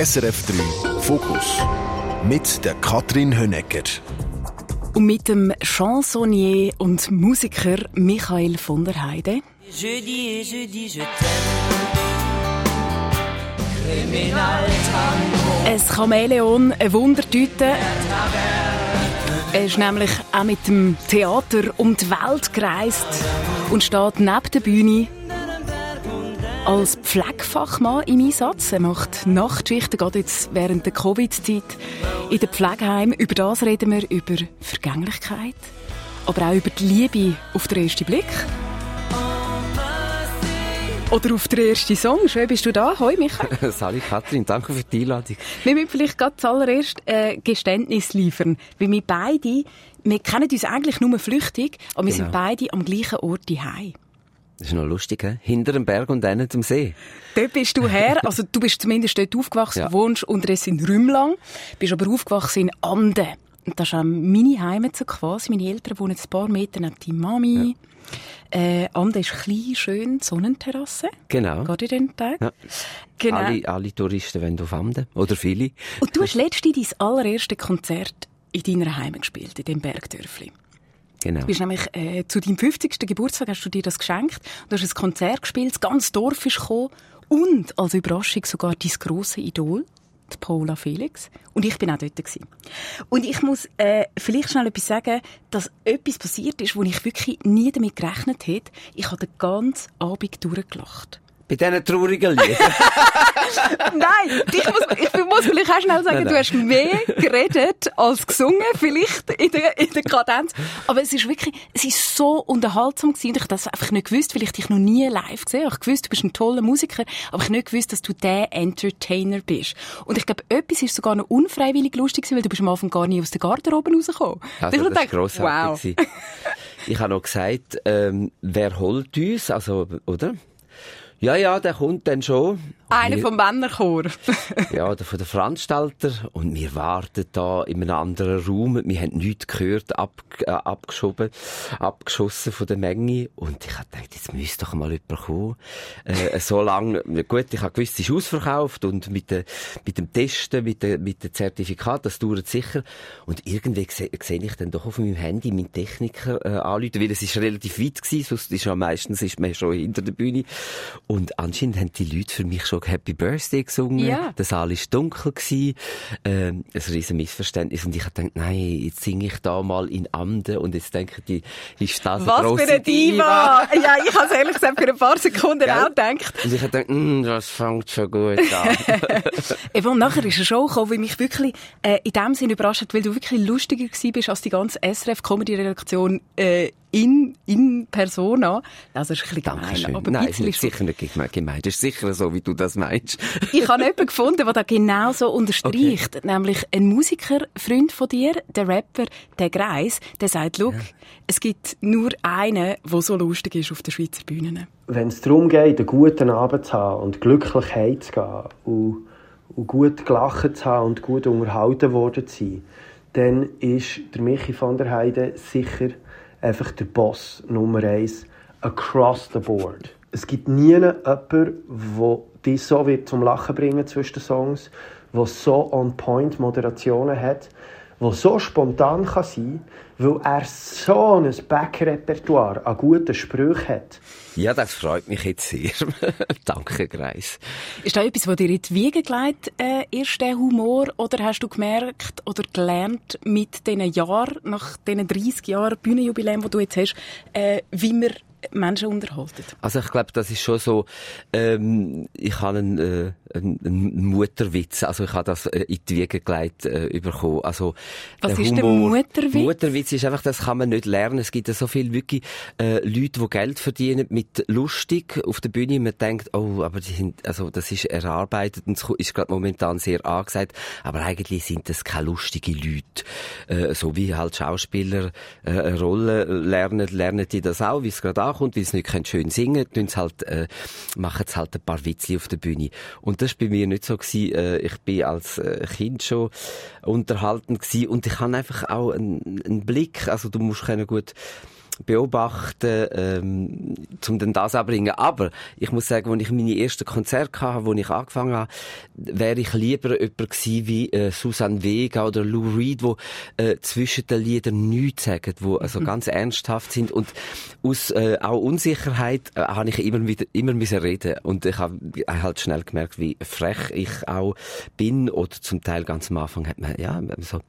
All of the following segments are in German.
SRF 3 Fokus mit der Katrin Hönecker. Und mit dem Chansonnier und Musiker Michael von der Heide. Jeudi et jeudi, je Ein Chamäleon, eine Wundertüte. Er ist nämlich auch mit dem Theater um die Welt gereist und steht neben der Bühne als Pflegefachmann im Einsatz. Er macht Nachtschichten, gerade jetzt während der Covid-Zeit in den Pflegeheimen. Über das reden wir, über Vergänglichkeit, aber auch über die Liebe auf den ersten Blick. Oder auf den ersten Song. Schön bist du da. Hoi, Michael. Sali Katrin, danke für die Einladung. Wir müssen vielleicht gerade zuallererst äh, Geständnis liefern. Weil wir beide, wir kennen uns eigentlich nur flüchtig, aber wir genau. sind beide am gleichen Ort daheim. Das ist noch lustig, he? hinter dem Berg und dann zum See. Dort bist du her, also du bist zumindest dort aufgewachsen, ja. wohnst unterdessen in Rümlang, bist aber aufgewachsen in Anden. Und das ist auch meine Heimat so quasi. Meine Eltern wohnen ein paar Meter neben deiner Mami. Ja. Äh, Ande ist klein, schön, Sonnenterrasse. Genau. In den Tag. Ja. Genau. Alle, alle Touristen wollen auf Ande. Oder viele. Und du hast letztens dein allererstes Konzert in deiner Heimat gespielt, in dem Bergdörfli. Genau. Du bist nämlich, äh, zu deinem 50. Geburtstag hast du dir das geschenkt. Du hast ein Konzert gespielt, das ganze Dorf ist gekommen. Und als Überraschung sogar dein grosse Idol, die Paula Felix. Und ich bin auch dort. Gewesen. Und ich muss äh, vielleicht schnell etwas sagen, dass etwas passiert ist, wo ich wirklich nie damit gerechnet hätte. Ich habe den ganzen Abend durchgelacht. Bei diesen traurigen Liedern. nein, ich muss, ich muss vielleicht auch schnell sagen, nein, nein. du hast mehr geredet als gesungen, vielleicht in der, in der Kadenz. Aber es ist wirklich, es ist so unterhaltsam gewesen. Ich habe das einfach nicht gewusst, weil ich dich noch nie live gesehen. Ich gewusst, du bist ein toller Musiker, aber ich nicht gewusst, dass du der Entertainer bist. Und ich glaube, etwas ist sogar noch unfreiwillig lustig gewesen, weil du bist am Anfang gar nie aus der Garderobe rausgekommen. Also, das ist grossartig. Wow. ich habe noch gesagt, ähm, wer holt uns? Also, oder? Ja, ja, der kommt dann schon. Einer wir, vom Männerchor. ja, der von der Veranstalter. Und wir warten da in einem anderen Raum. Wir haben nichts gehört, ab, äh, abgeschoben, abgeschossen von der Menge. Und ich habe gedacht, jetzt müsste doch mal jemand kommen. Äh, so lange, gut, ich habe gewusst, es ist ausverkauft und mit, de, mit dem Testen, mit, de, mit dem Zertifikat, das dauert sicher. Und irgendwie sehe seh ich dann doch auf meinem Handy meinen Techniker äh, anrufen, weil es ist relativ weit gewesen, sonst ist ja meistens ist man schon hinter der Bühne. Und anscheinend haben die Leute für mich schon schon Happy Birthday gesungen. Ja. Der Saal war dunkel. Gewesen. Ähm, ein riesen Missverständnis. Und ich habe gedacht, nein, jetzt singe ich da mal in Anden. Und jetzt denke ich, ist das Was eine für eine Diva? Diva? ja, ich habe es ehrlich gesagt für ein paar Sekunden Gell? auch gedacht. Und ich habe gedacht, mm, das fängt schon gut an. Eben, und nachher ist eine Show gekommen, die mich wirklich äh, in dem Sinne überrascht hat, weil du wirklich lustiger gewesen bist als die ganze SRF-Comedy-Redaktion äh, in, in Persona. Also, das ist ein bisschen gemein. Aber Nein, es ist sicher nicht gemein. Das ist sicher so, wie du das meinst. ich habe jemanden gefunden, der das genau so unterstreicht. Okay. Nämlich ein Musiker, Freund von dir, der Rapper, der Greis, der sagt, ja. es gibt nur einen, der so lustig ist auf den Schweizer Bühnen. Wenn es darum geht, einen guten Abend zu haben und glücklich heimzugehen und, und gut gelacht zu haben und gut unterhalten worden zu sein, dann ist der Michi van der Heide sicher einfach der Boss Nummer eins across the board. Es gibt nie jemanden, der dich so wird zum Lachen bringen zwischen den Songs, der so on-point Moderationen hat, der so spontan kann sein kann, weil er so ein Backrepertoire an guten Sprüchen hat. Ja, das freut mich jetzt sehr. Danke, Greis. Ist da etwas, was dir in die Wiege gelegt äh, ist, der Humor? Oder hast du gemerkt oder gelernt mit diesen Jahren, nach diesen 30 Jahren Bühnenjubiläum, die du jetzt hast, äh, wie man Menschen unterhalten? Also ich glaube, das ist schon so, ähm, ich habe einen, äh, einen, einen Mutterwitz, also ich habe das äh, in die Wiege gelegt äh, bekommen. Also, Was der ist Humor, der Mutterwitz? Mutterwitz ist einfach, das kann man nicht lernen. Es gibt ja so viele wirklich äh, Leute, die Geld verdienen mit lustig auf der Bühne. Man denkt, oh, aber die sind, also das ist erarbeitet und ist gerade momentan sehr angesagt. Aber eigentlich sind das keine lustigen Leute. Äh, so wie halt Schauspieler äh, eine Rolle lernen, lernen die das auch, wie es gerade ankommt, weil sie nicht schön singen können, halt, äh, machen sie halt ein paar Witze auf der Bühne. Und das war bei mir nicht so. Gewesen. Äh, ich bin als äh, Kind schon unterhalten gewesen und ich habe einfach auch einen, einen Blick, also du musst können gut beobachten, ähm, um dann das anbringen. Aber ich muss sagen, als ich meine ersten Konzerte hatte, wo ich angefangen habe, wäre ich lieber jemand gewesen wie äh, Susanne Vega oder Lou Reed, wo äh, zwischen den Liedern nichts sagen, wo also mhm. ganz ernsthaft sind und aus äh, auch Unsicherheit äh, habe ich immer wieder immer müssen reden und ich habe halt schnell gemerkt, wie frech ich auch bin oder zum Teil ganz am Anfang hat man ja so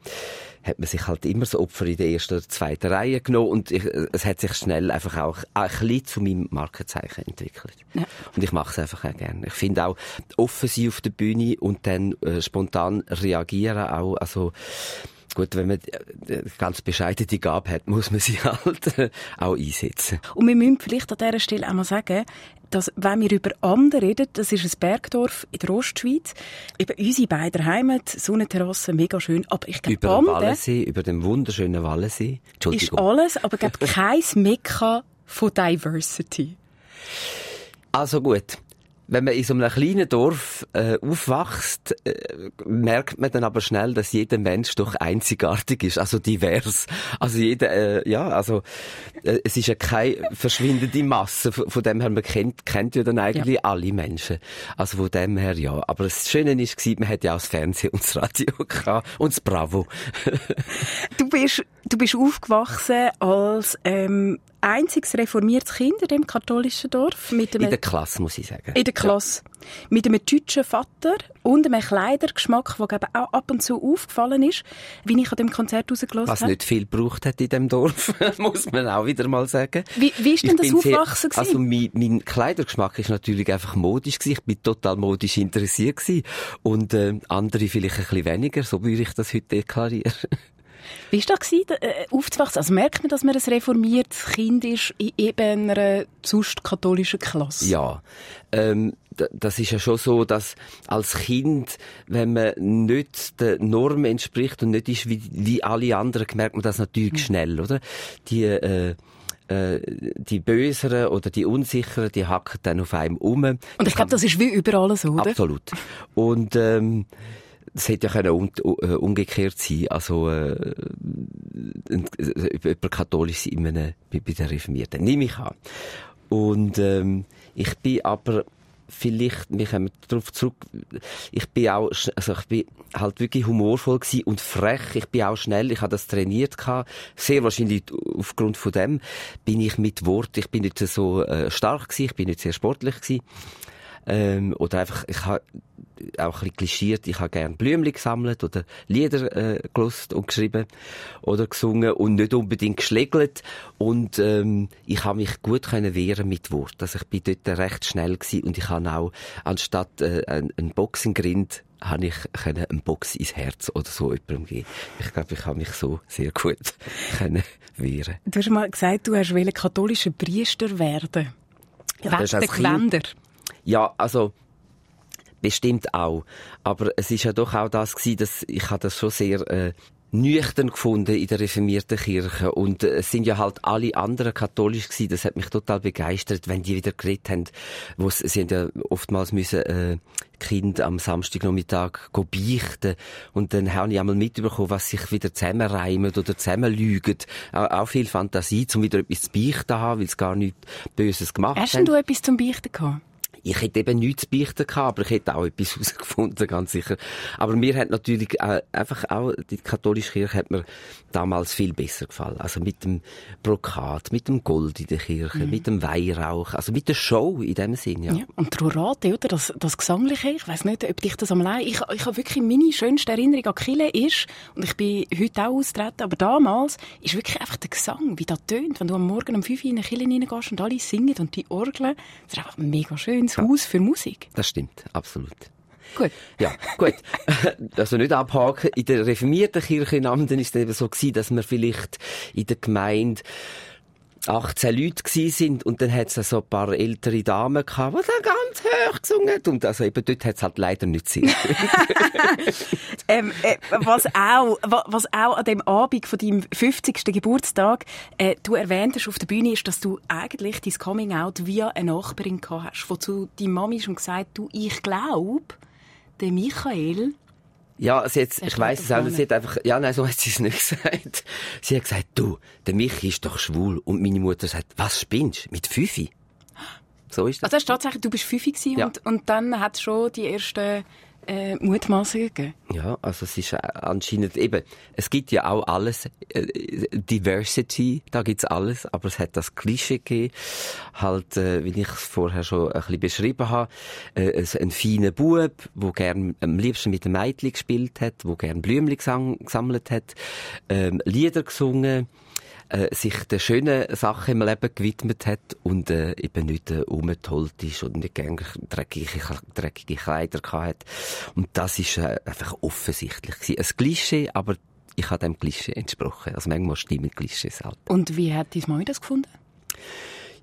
hat man sich halt immer so Opfer in der ersten oder zweiten Reihe genommen und ich, es hat sich schnell einfach auch ein bisschen zu meinem Markenzeichen entwickelt. Ja. Und ich mache es einfach auch gerne. Ich finde auch offen sein auf der Bühne und dann äh, spontan reagieren auch, also Gut, wenn man äh, ganz bescheiden die Gabe hat, muss man sie halt äh, auch einsetzen. Und wir müssen vielleicht an dieser Stelle auch mal sagen, dass, wenn wir über Ande reden, das ist ein Bergdorf in der Ostschweiz, über unsere beiden Heimat, Sonnenterrasse, mega schön, aber ich glaube, Über den Wallensee, über den wunderschönen Wallensee, Entschuldigung. Ist alles, aber ich glaube, kein Mekka von Diversity. Also gut wenn man in so einem kleinen Dorf äh, aufwächst, äh, merkt man dann aber schnell, dass jeder Mensch doch einzigartig ist, also divers. Also jeder, äh, ja, also äh, es ist ja keine verschwindende Masse. Von, von dem her, man kennt, kennt ja dann eigentlich ja. alle Menschen. Also von dem her, ja. Aber das Schöne ist, man hat ja auch das Fernsehen und das Radio gehabt und das Bravo. du bist, du bist aufgewachsen als ähm, einziges reformiertes Kind in dem katholischen Dorf. Mit einem, in der Klasse, muss ich sagen. In der Klasse. Ja. Mit einem deutschen Vater und einem Kleidergeschmack, der auch ab und zu aufgefallen ist, wie ich an dem Konzert rausgelassen habe. Was nicht viel gebraucht hat in dem Dorf, muss man auch wieder mal sagen. Wie, wie ist denn ich das Aufwachsen sehr, Also mein, mein Kleidergeschmack ist natürlich einfach modisch gewesen. Ich bin total modisch interessiert gewesen. Und äh, andere vielleicht ein bisschen weniger, so würde ich das heute deklarieren. Wie war das, äh, aufzuwachsen? Also merkt man, dass man ein reformiertes Kind ist in eben einer sonst katholischen Klasse? Ja, ähm, das ist ja schon so, dass als Kind, wenn man nicht der Norm entspricht und nicht ist wie, wie alle anderen, merkt man das natürlich mhm. schnell, oder? Die, äh, äh, die Böseren oder die Unsicheren, die hacken dann auf einem um. Und ich glaube, das ist wie überall so, oder? Absolut. Und ähm, es hätte ja können uh, umgekehrt sein, also äh, über katholisch sein bei den Reformierten. Nehme ich an. Und ähm, ich bin aber vielleicht, wir kommen darauf zurück, ich bin auch, also ich bin halt wirklich humorvoll gewesen und frech, ich bin auch schnell, ich habe das trainiert gehabt, sehr wahrscheinlich aufgrund von dem bin ich mit Wort, ich bin nicht so äh, stark gewesen, ich bin nicht sehr sportlich gewesen, ähm, oder einfach, ich habe auch ein bisschen klischiert, ich habe gerne Blümchen gesammelt oder Lieder äh, gelost und geschrieben oder gesungen und nicht unbedingt geschlägelt und ähm, ich habe mich gut können wehren mit Wort. Also ich bin dort recht schnell gewesen und ich habe auch anstatt äh, ein, ein Boxengrind habe ich können einen Box ins Herz oder so jemandem geben. Ich glaube, ich habe mich so sehr gut können wehren. Du hast mal gesagt, du hast katholischer Priester werden. Ja, Wegen Gewänder. Ja, also bestimmt auch. Aber es ist ja doch auch das gewesen, dass ich habe das schon sehr äh, nüchtern gefunden in der reformierten Kirche und äh, es sind ja halt alle anderen katholisch gewesen. Das hat mich total begeistert, wenn die wieder geredet haben, wo sie sind ja oftmals müssen äh, Kind am Samstagnachmittag beichten und dann habe ich einmal mitbekommen, was sich wieder zusammenreimen oder zusammenlügen. Auch, auch viel Fantasie, um wieder etwas zu beichten haben, weil es gar nichts Böses gemacht haben. Hast du etwas zum Beichten gehabt? Ich hätte eben nichts zu beichten gehabt, aber ich hätte auch etwas herausgefunden, ganz sicher. Aber mir hat natürlich äh, einfach auch, die katholische Kirche hat mir damals viel besser gefallen. Also mit dem Brokat, mit dem Gold in der Kirche, mhm. mit dem Weihrauch, also mit der Show in dem Sinn, ja. ja. Und die Rurate, oder? Das, das Gesangliche, ich weiß nicht, ob dich das am Leid, ich, ich habe wirklich meine schönste Erinnerung an Kille ist, und ich bin heute auch austreten, aber damals ist wirklich einfach der Gesang, wie das tönt, wenn du am Morgen um 5 Uhr in eine Kille reingehst und alle singen und die Orgeln, das ist einfach mega schön ins Haus für Musik. Das stimmt, absolut. Gut. Ja, gut. also nicht abhaken. In der reformierten Kirche in Amden ist es eben so gewesen, dass man vielleicht in der Gemeinde 18 Leute gsi sind und dann hat es so ein paar ältere Damen gehabt, die dann ganz hoch gesungen haben. Und also eben dort hat es halt leider nicht Sinn. ähm, äh, was auch, was auch an dem Abend von deinem 50. Geburtstag äh, du erwähnt hast auf der Bühne ist, dass du eigentlich dein Coming Out via eine Nachbarin gehabt hast, wo zu deiner Mami schon gesagt du, ich glaube, der Michael Ja, sie hat, ich weiss es auch nicht, sie hat einfach, ja, nein, so hat sie es nicht gesagt. Sie hat gesagt, du, der Michi ist doch schwul. Und meine Mutter sagt, was spinnst? Mit Fifi? So ist das. Also, das ist tatsächlich, du bist Fifi ja. und, und dann hat schon die ersten äh, Mutmaßungen. Ja, also es ist äh, anscheinend eben, es gibt ja auch alles, äh, Diversity, da gibt's alles, aber es hat das Klischee gegeben, halt, äh, wie ich es vorher schon ein bisschen beschrieben habe, äh, ein feiner Bub, der gern am liebsten mit dem Mädchen gespielt hat, der gern Blümchen gesammelt hat, ähm, Lieder gesungen, äh, sich den schönen Sachen im Leben gewidmet hat und äh, eben nicht äh, umgetollt ist und nicht gerne dreckige, dreckige Kleider hat. Und das ist äh, einfach offensichtlich gewesen. Ein Klischee, aber ich habe dem Klischee entsprochen. Also manchmal stimmen Klischees halt. Und wie hat deine Mami das gefunden?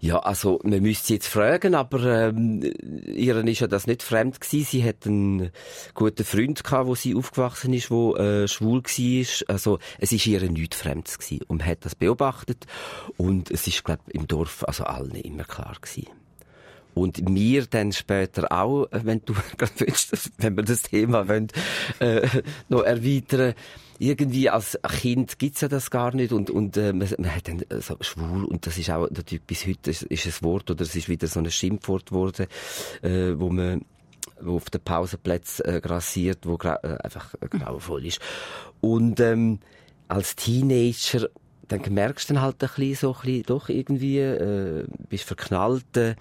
Ja, also man müsste sie jetzt fragen, aber ähm, ihr ist ja das nicht fremd gewesen. Sie hat einen guten Freund gehabt, wo sie aufgewachsen ist, wo äh, schwul war. Also es ist ihr nichts Fremdes gewesen und man hat das beobachtet und es ist glaube im Dorf also allen immer klar gewesen. Und mir dann später auch, wenn du willst, wenn wir das Thema wollen, äh, noch erweitern irgendwie als Kind gibt's ja das gar nicht und, und äh, man, man hat dann äh, so schwul und das ist auch natürlich bis heute ist, ist ein Wort oder es ist wieder so ein Schimpfwort geworden, äh, wo man wo auf den Pausenplätzen äh, grassiert, wo gra äh, einfach grauenvoll ist. Und ähm, als Teenager dann merkst du dann halt ein bisschen so, ein bisschen, doch irgendwie, äh, bist verknallt äh,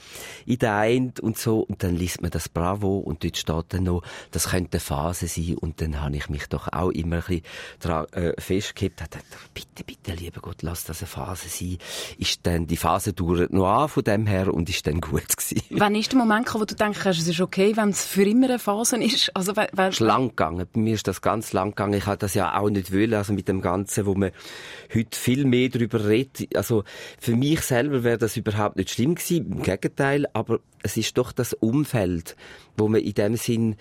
in den einen und so, und dann liest man das Bravo und dort steht dann noch, das könnte eine Phase sein, und dann habe ich mich doch auch immer ein bisschen daran äh, festgehabt, dachte, bitte, bitte, lieber Gott, lass das eine Phase sein. Ist dann, die Phase dauert noch an von dem her und ist dann gut gewesen. Wann ist der Moment gekommen, wo du denkst, es ist okay, wenn es für immer eine Phase ist? Also, weil, weil... Es ist lang gegangen. Bei mir ist das ganz lang gegangen. Ich habe das ja auch nicht wollen, also mit dem Ganzen, wo man heute viel mehr darüber redet. Also für mich selber wäre das überhaupt nicht schlimm gewesen, im Gegenteil, aber es ist doch das Umfeld, wo man in dem Sinn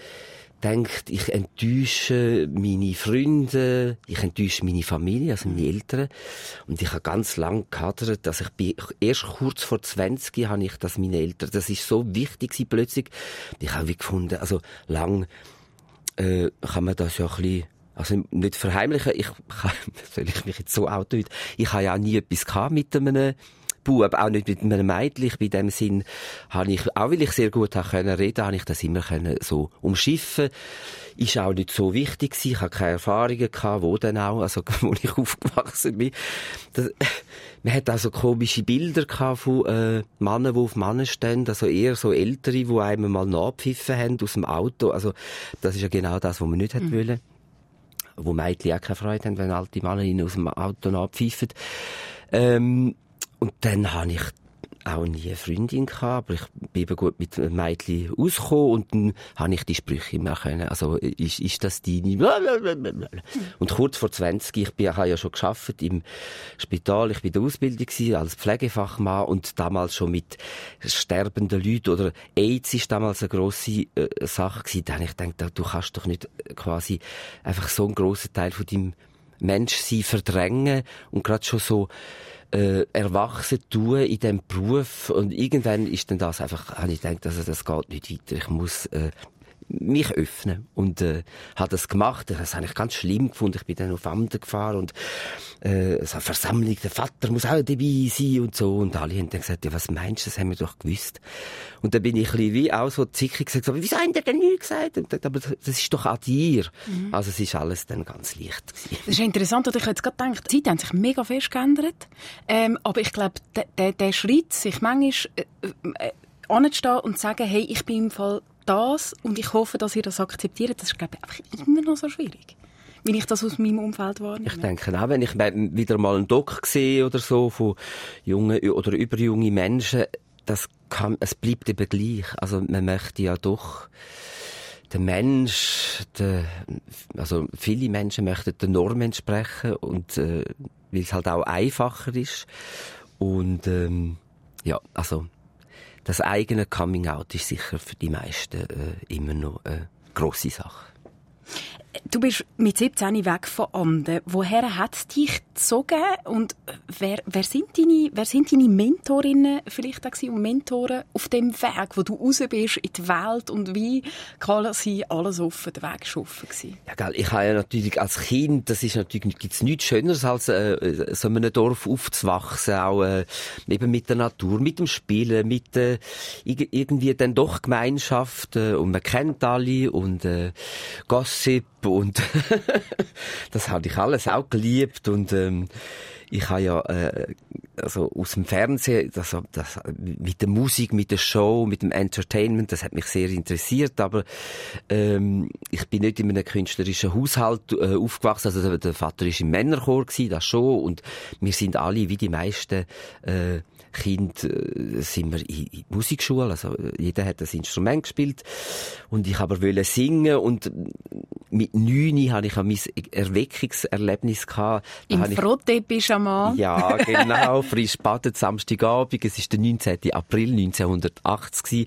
denkt, ich enttäusche meine Freunde, ich enttäusche meine Familie, also meine Eltern. Und ich habe ganz lang gehadert, dass ich bin, erst kurz vor 20 habe ich das meine Eltern, das ist so wichtig gewesen, plötzlich. Ich habe wie gefunden, also lang, äh, kann man das ja ein bisschen also nicht verheimlichen, ich, soll ich mich jetzt so outen? Ich habe ja nie etwas gehabt mit einem Bub, auch nicht mit einem Mädchen. Ich, bei dem Sinn habe ich, auch weil ich sehr gut habe können reden, habe ich das immer können so umschiffen. Ist auch nicht so wichtig gewesen. Ich habe keine Erfahrungen gehabt, wo denn auch, also, wo ich aufgewachsen bin. Das, man hat also komische Bilder gehabt von, äh, Männern, die auf Männern stehen, also eher so Ältere, die einem mal nachgepfiffen haben aus dem Auto. Also, das ist ja genau das, was man nicht mhm. hat wollen wo Mädchen auch keine Freude haben, wenn alte Männer ihnen aus dem Auto abpfeifen. Ähm, und dann habe ich auch nie eine Freundin gehabt, aber ich bin eben gut mit Mädchen ausgekommen und dann habe ich die Sprüche immer können. Also, ist, ist das deine? Und kurz vor 20, ich bin, habe ja schon geschafft im Spital, ich bin in der Ausbildung als Pflegefachmann und damals schon mit sterbenden Leuten oder AIDS ist damals eine grosse äh, Sache gewesen. Da habe ich gedacht, du kannst doch nicht quasi einfach so einen grossen Teil von deinem Menschsein verdrängen und gerade schon so äh, erwachsen tun in diesem Beruf und irgendwann ist dann das einfach, habe ich gedacht, also das geht nicht weiter. Ich muss äh, mich öffnen und äh, habe das gemacht. Das habe ich ganz schlimm gefunden. Ich bin dann auf Amt gefahren und äh, so eine Versammlung, der Vater muss auch dabei sein und so. Und alle haben dann gesagt, ja, was meinst du, das haben wir doch gewusst. Und dann bin ich ein bisschen wie auch so zickig gesagt, aber wieso haben die denn nichts gesagt? Und aber das ist doch an dir. Mhm. Also es ist alles dann ganz leicht gewesen. Das ist interessant, und ich jetzt gerade gedacht, die Zeiten haben sich mega fest geändert. Ähm, aber ich glaube, der, der, der Schritt, sich manchmal äh, äh, anzustehen und zu sagen, hey, ich bin im Fall das und ich hoffe, dass ihr das akzeptiert, das ist, glaube ich, einfach immer noch so schwierig. Wenn ich das aus meinem Umfeld wahrnehme. Ich denke auch, wenn ich wieder mal einen Doc sehe oder so von jungen oder überjungen Menschen, das kann, es bleibt eben gleich. Also man möchte ja doch der Mensch, der, also viele Menschen möchten der Norm entsprechen und äh, weil es halt auch einfacher ist und ähm, ja, also das eigene Coming Out ist sicher für die meisten äh, immer noch eine grosse Sache. Du bist mit 17 weg von Anden. Woher hat es dich gezogen und wer, wer, sind deine, wer sind deine Mentorinnen vielleicht auch und Mentoren auf dem Weg, wo du raus bist in die Welt und wie kann sie alles offen den Weg geschaffen gewesen? Ja, gell, ich habe ja natürlich als Kind, das ist natürlich, gibt's nichts Schöneres als äh, so in einem Dorf aufzuwachsen, auch äh, eben mit der Natur, mit dem Spielen, mit äh, irgendwie dann doch Gemeinschaft äh, und man kennt alle und äh, Gossip und das habe ich alles auch geliebt und ähm, ich habe ja äh, also aus dem Fernsehen, das, das, mit der Musik, mit der Show, mit dem Entertainment, das hat mich sehr interessiert, aber ähm, ich bin nicht in einem künstlerischen Haushalt äh, aufgewachsen, also der, Vater ist im Männerchor gewesen, das schon, und wir sind alle, wie die meisten äh, Kind äh, sind wir in, in Musikschule, also jeder hat das Instrument gespielt. Und ich aber wollte singen. Und mit neun hatte ich mein Erweckungserlebnis gehabt. Im Frotte-Pyjama? Ja, genau, frisch badet, Samstagabend, es ist der 19. April 1980 gewesen.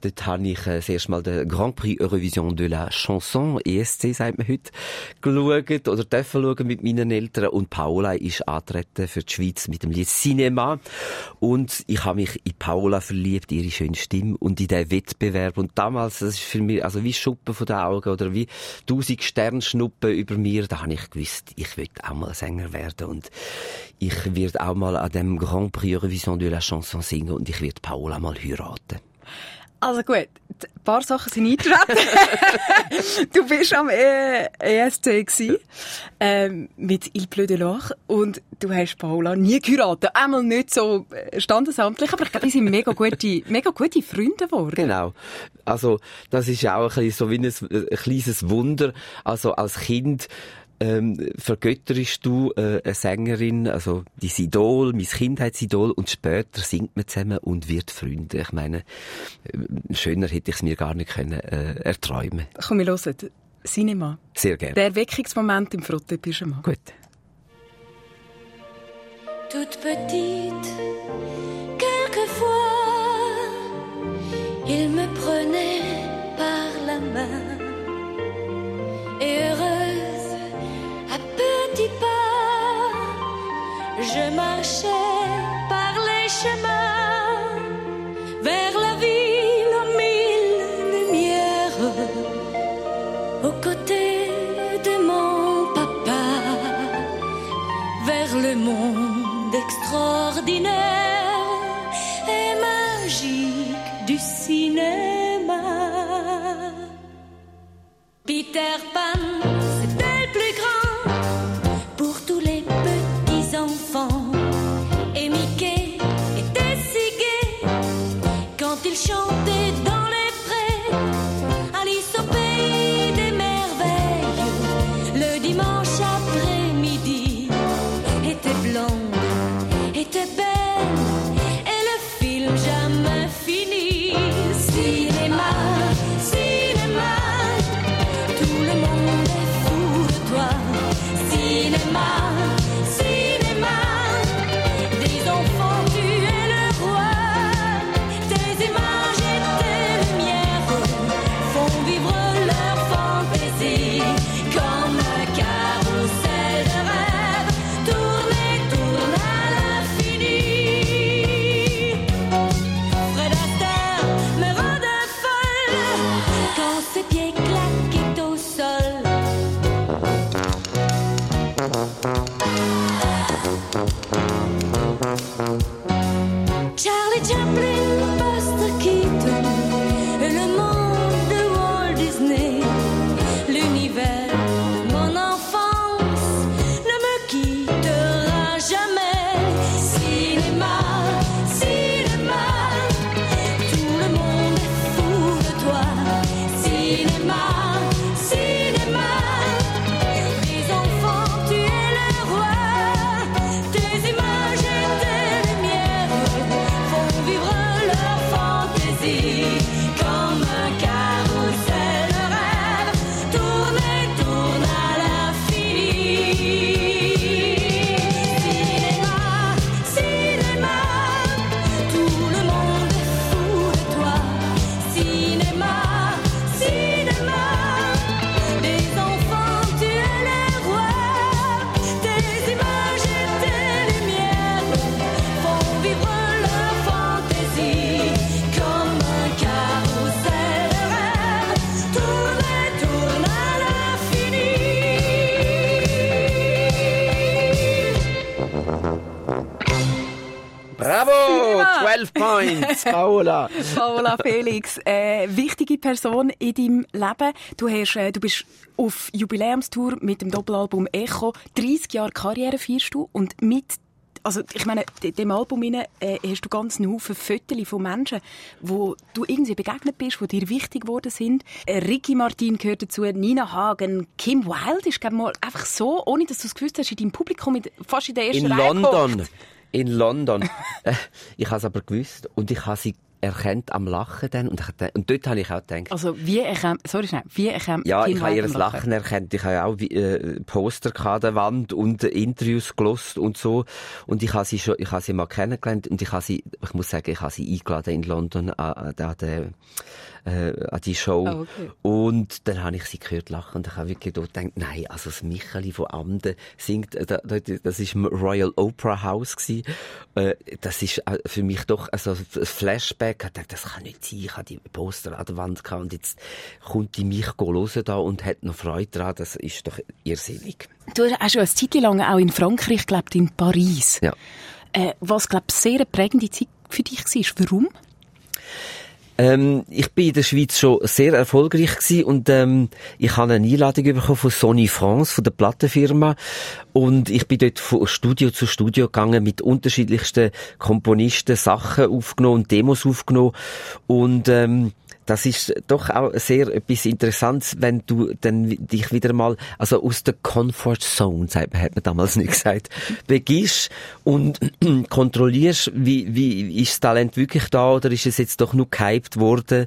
Dort habe ich äh, das erste Mal den Grand Prix Eurovision de la Chanson, ESC sagt man heute, geschaut oder dürfen schauen mit meinen Eltern und Paula ist antreten für die Schweiz mit dem Lied Cinema und ich habe mich in Paula verliebt, ihre schöne Stimme und in den Wettbewerb. Und damals, das ist für mich also wie Schuppen von den Augen oder wie tausend Sternschnuppen über mir. Da habe ich gewusst, ich will auch mal Sänger werden und ich werde auch mal an dem Grand Prix Eurovision de la Chanson singen und ich werde Paula mal heiraten. Also gut, ein paar Sachen sind eingetreten. du bist am ESC gewesen, ähm, mit Il Bleu de l'Or und du hast Paula nie geheiratet. Einmal nicht so äh, standesamtlich, aber ich glaube, die sind mega gute, mega gute Freunde geworden. Genau. Also, das ist auch ein bisschen so wie ein, ein kleines Wunder. Also, als Kind ähm, vergötterst du äh, eine Sängerin, also die Idol, mein Kindheitsidol, und später singt man zusammen und wird Freunde. Ich meine, äh, schöner hätte ich es mir gar nicht können äh, erträumen. Komm, wir hören. Cinema. Sehr gerne. Der Erweckungsmoment im Frotte-Pyjama. Gut. Toute petite, quelquefois, il me prenait par la main et heureuse à petits pas, je marchais par les chemins vers la ville aux mille lumières, aux côtés de mon papa, vers le monde extraordinaire et magique du cinéma. Peter Pan, Paola. Paola Felix, äh, wichtige Person in deinem Leben. Du, hast, äh, du bist auf Jubiläumstour mit dem Doppelalbum Echo. 30 Jahre Karriere feierst du und mit also ich meine, in dem Album rein, äh, hast du ganz einen Haufen Fotos von Menschen, wo du irgendwie begegnet bist, die dir wichtig geworden sind. Äh, Ricky Martin gehört dazu, Nina Hagen, Kim Wilde ist glaub mal einfach so, ohne dass du es gewusst hast, in deinem Publikum mit, fast in der ersten In Reihe London. gehockt. In London. Äh, ich habe es aber gewusst und ich habe sie erkannt am Lachen dann und, ich, und dort habe ich auch gedacht, Also wie erkennt, sorry schnell, wie erkennt Ja, ich habe ihr am Lachen erkannt. Ich habe ja auch äh, Poster an der Wand und äh, Interviews gelost und so. Und ich habe sie schon, ich habe sie mal kennengelernt und ich habe sie, ich muss sagen, ich habe sie eingeladen in London an, an, an, der, äh, an die Show. Ah, okay. Und dann habe ich sie gehört lachen und ich habe wirklich dort gedacht, nein, also das Micheli von Amden singt, äh, da- da- das ist im Royal Opera House gewesen. Äh, das ist äh, für mich doch, also ein Flashback. Ich dachte, das kann nicht sein. Ich habe die Poster an der Wand gehabt und jetzt kommt die mich hören da und hat noch Freude daran. Das ist doch irrsinnig. Du hast ja eine Zeit lang auch in Frankreich gelebt, in Paris. Ja. Äh, was, glaube ich, sehr eine prägende Zeit für dich war. Warum? Ähm, ich bin in der Schweiz schon sehr erfolgreich gewesen und ähm, ich habe eine Einladung bekommen von Sony France, von der Plattenfirma. Und ich bin dort von Studio zu Studio gegangen mit unterschiedlichsten Komponisten, Sachen aufgenommen und Demos aufgenommen. Und ähm, das ist doch auch sehr etwas Interessantes, wenn du dann dich wieder mal, also aus der Comfort Zone, sagt man, hat man damals nicht gesagt, begibst und kontrollierst, wie, wie ist das Talent wirklich da oder ist es jetzt doch nur gehypt worden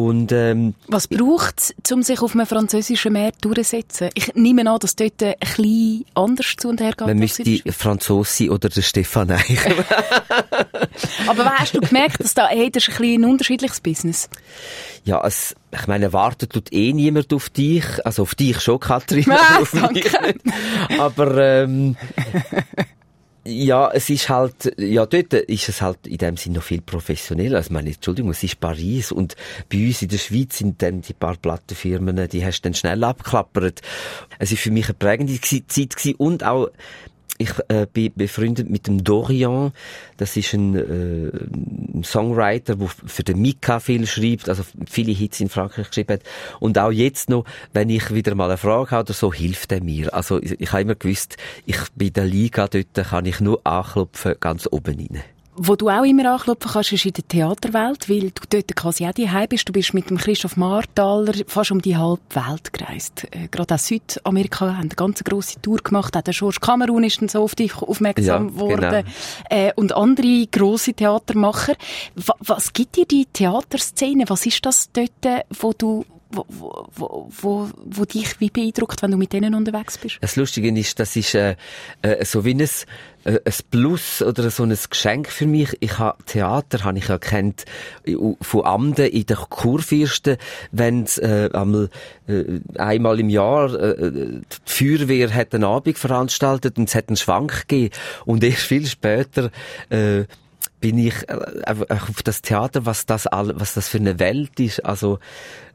und ähm, Was braucht es, um sich auf einem französischen Markt durchzusetzen? Ich nehme an, dass dort ein bisschen anders zu und her geht. man müsste die. Franzosi oder der Stefan Eicher. Aber hast du gemerkt, dass da, hey, das ist ein bisschen ein unterschiedliches Business? ja, es, ich meine, wartet tut eh niemand auf dich, also auf dich schon, Katrin, Ah, auf mich. Aber ähm, ja, es ist halt, ja, dort ist es halt in dem Sinne noch viel professioneller. Also, meine, Entschuldigung, es ist Paris und bei uns in der Schweiz sind dann die paar Plattenfirmen, die hast du dann schnell abgeklappert. Es ist für mich eine prägende Zeit gewesen und auch ich äh, bin befreundet mit dem Dorian. Das ist ein, äh, Songwriter, der für den Mika viel schreibt, also viele Hits in Frankreich geschrieben hat. Und auch jetzt noch, wenn ich wieder mal eine Frage habe oder so, hilft er mir. Also ich, ich habe immer gewusst, ich bei der Liga dort kann ich nur anklopfen, ganz oben rein. Wo du auch immer anklopfen kannst, ist in der Theaterwelt, weil du dort quasi auch daheim bist. Du bist mit dem Christoph Marthaler fast um die halbe Welt gereist. Äh, gerade auch Südamerika haben eine ganz grosse Tour gemacht. Auch der George Cameron ist dann so auf dich aufmerksam Ja, worden. Äh, und andere grosse Theatermacher. Wa was gibt dir die Theaterszene? Was ist das dort, wo du wo, wo, wo, wo, dich wie beeindruckt, wenn du mit denen unterwegs bist? Das Lustige ist, das ist äh, äh, so wie ein, äh, ein Plus oder so ein Geschenk für mich. Ich habe Theater, habe ich ja kennt äh, von Amden in der Kurfürsten, wenn äh, einmal äh, einmal im Jahr äh, die Feuerwehr hat einen Abend veranstaltet und es hat einen Schwank gegeben und erst viel später äh, bin ich äh, einfach auf das Theater, was das all, was das für eine Welt ist. Also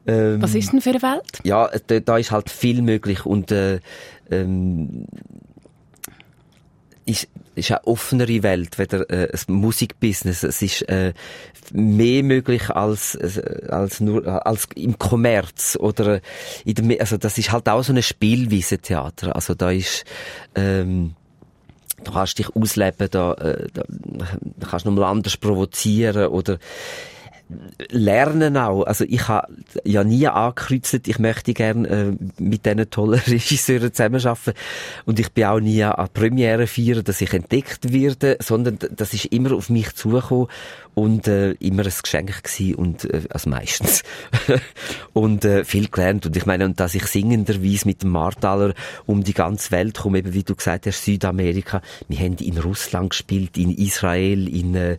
ähm, Was ist denn für eine Welt? ja, da, da ist halt viel möglich und äh, ähm, ist, ist eine offenere Welt, weder äh, ein Musikbusiness. Es ist äh, mehr möglich als äh, als nur äh, als im Kommerz oder in der, also das ist halt auch so eine Spielwiese Theater. Also da ist ähm, du kannst dich ausleben, da, äh, da, kannst du nochmal anders provozieren oder lernen auch. Also ich habe ja nie angekreuzt, ich möchte gerne äh, mit diesen tollen Regisseuren zusammenarbeiten. Und ich bin auch nie an Premiere feiern, dass ich entdeckt werde, sondern das ist immer auf mich zugekommen und äh, immer ein Geschenk gewesen und äh, also meistens. Und äh, viel gelernt. Und ich meine und dass ich singenderweise mit dem Martaler um die ganze Welt komme, eben wie du gesagt hast, Südamerika, wir haben in Russland gespielt, in Israel, in äh,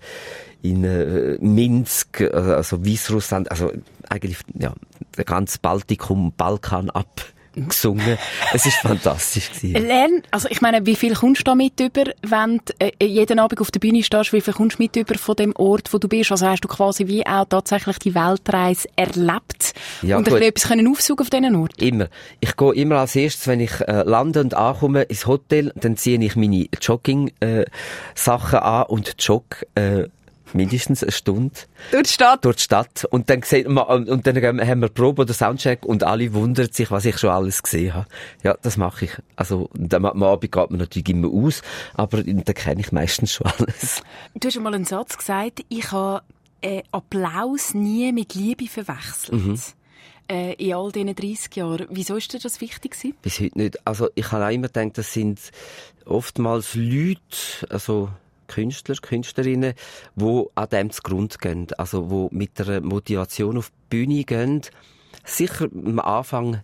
in äh, Minsk, äh, also Weißrussland, also eigentlich ja der ganze Baltikum, Balkan abgesungen. es ist fantastisch gewesen. Lern, also ich meine, wie viel kommst du da mit über, wenn du äh, jeden Abend auf der Bühne stehst, wie viel kommst du mit über von dem Ort, wo du bist? Also hast du quasi wie auch tatsächlich die Weltreise erlebt Ja, und ein etwas können aufsaugen auf diesen Ort? Immer. Ich gehe immer als erstes, wenn ich äh, lande und ankomme ins Hotel, dann ziehe ich meine Jogging äh, Sachen an und jogge äh, mindestens eine Stunde Durch die Stadt. durch die Stadt und dann sieht man, und dann haben wir Probe oder Soundcheck und alle wundern sich, was ich schon alles gesehen habe. Ja, das mache ich. Also, am Abend geht man natürlich immer aus, aber da kenne ich meistens schon alles. Du hast einmal einen Satz gesagt, ich habe äh, Applaus nie mit Liebe verwechselt. Äh, in all diesen 30 Jahren. Wieso ist dir das wichtig gewesen? Bis heute nicht. Also, ich habe auch immer gedacht, das sind oftmals Leute, also Künstler, Künstlerinnen, die an dem zugrunde gehen. Also, die mit einer Motivation auf die Bühne gehen. Sicher am Anfang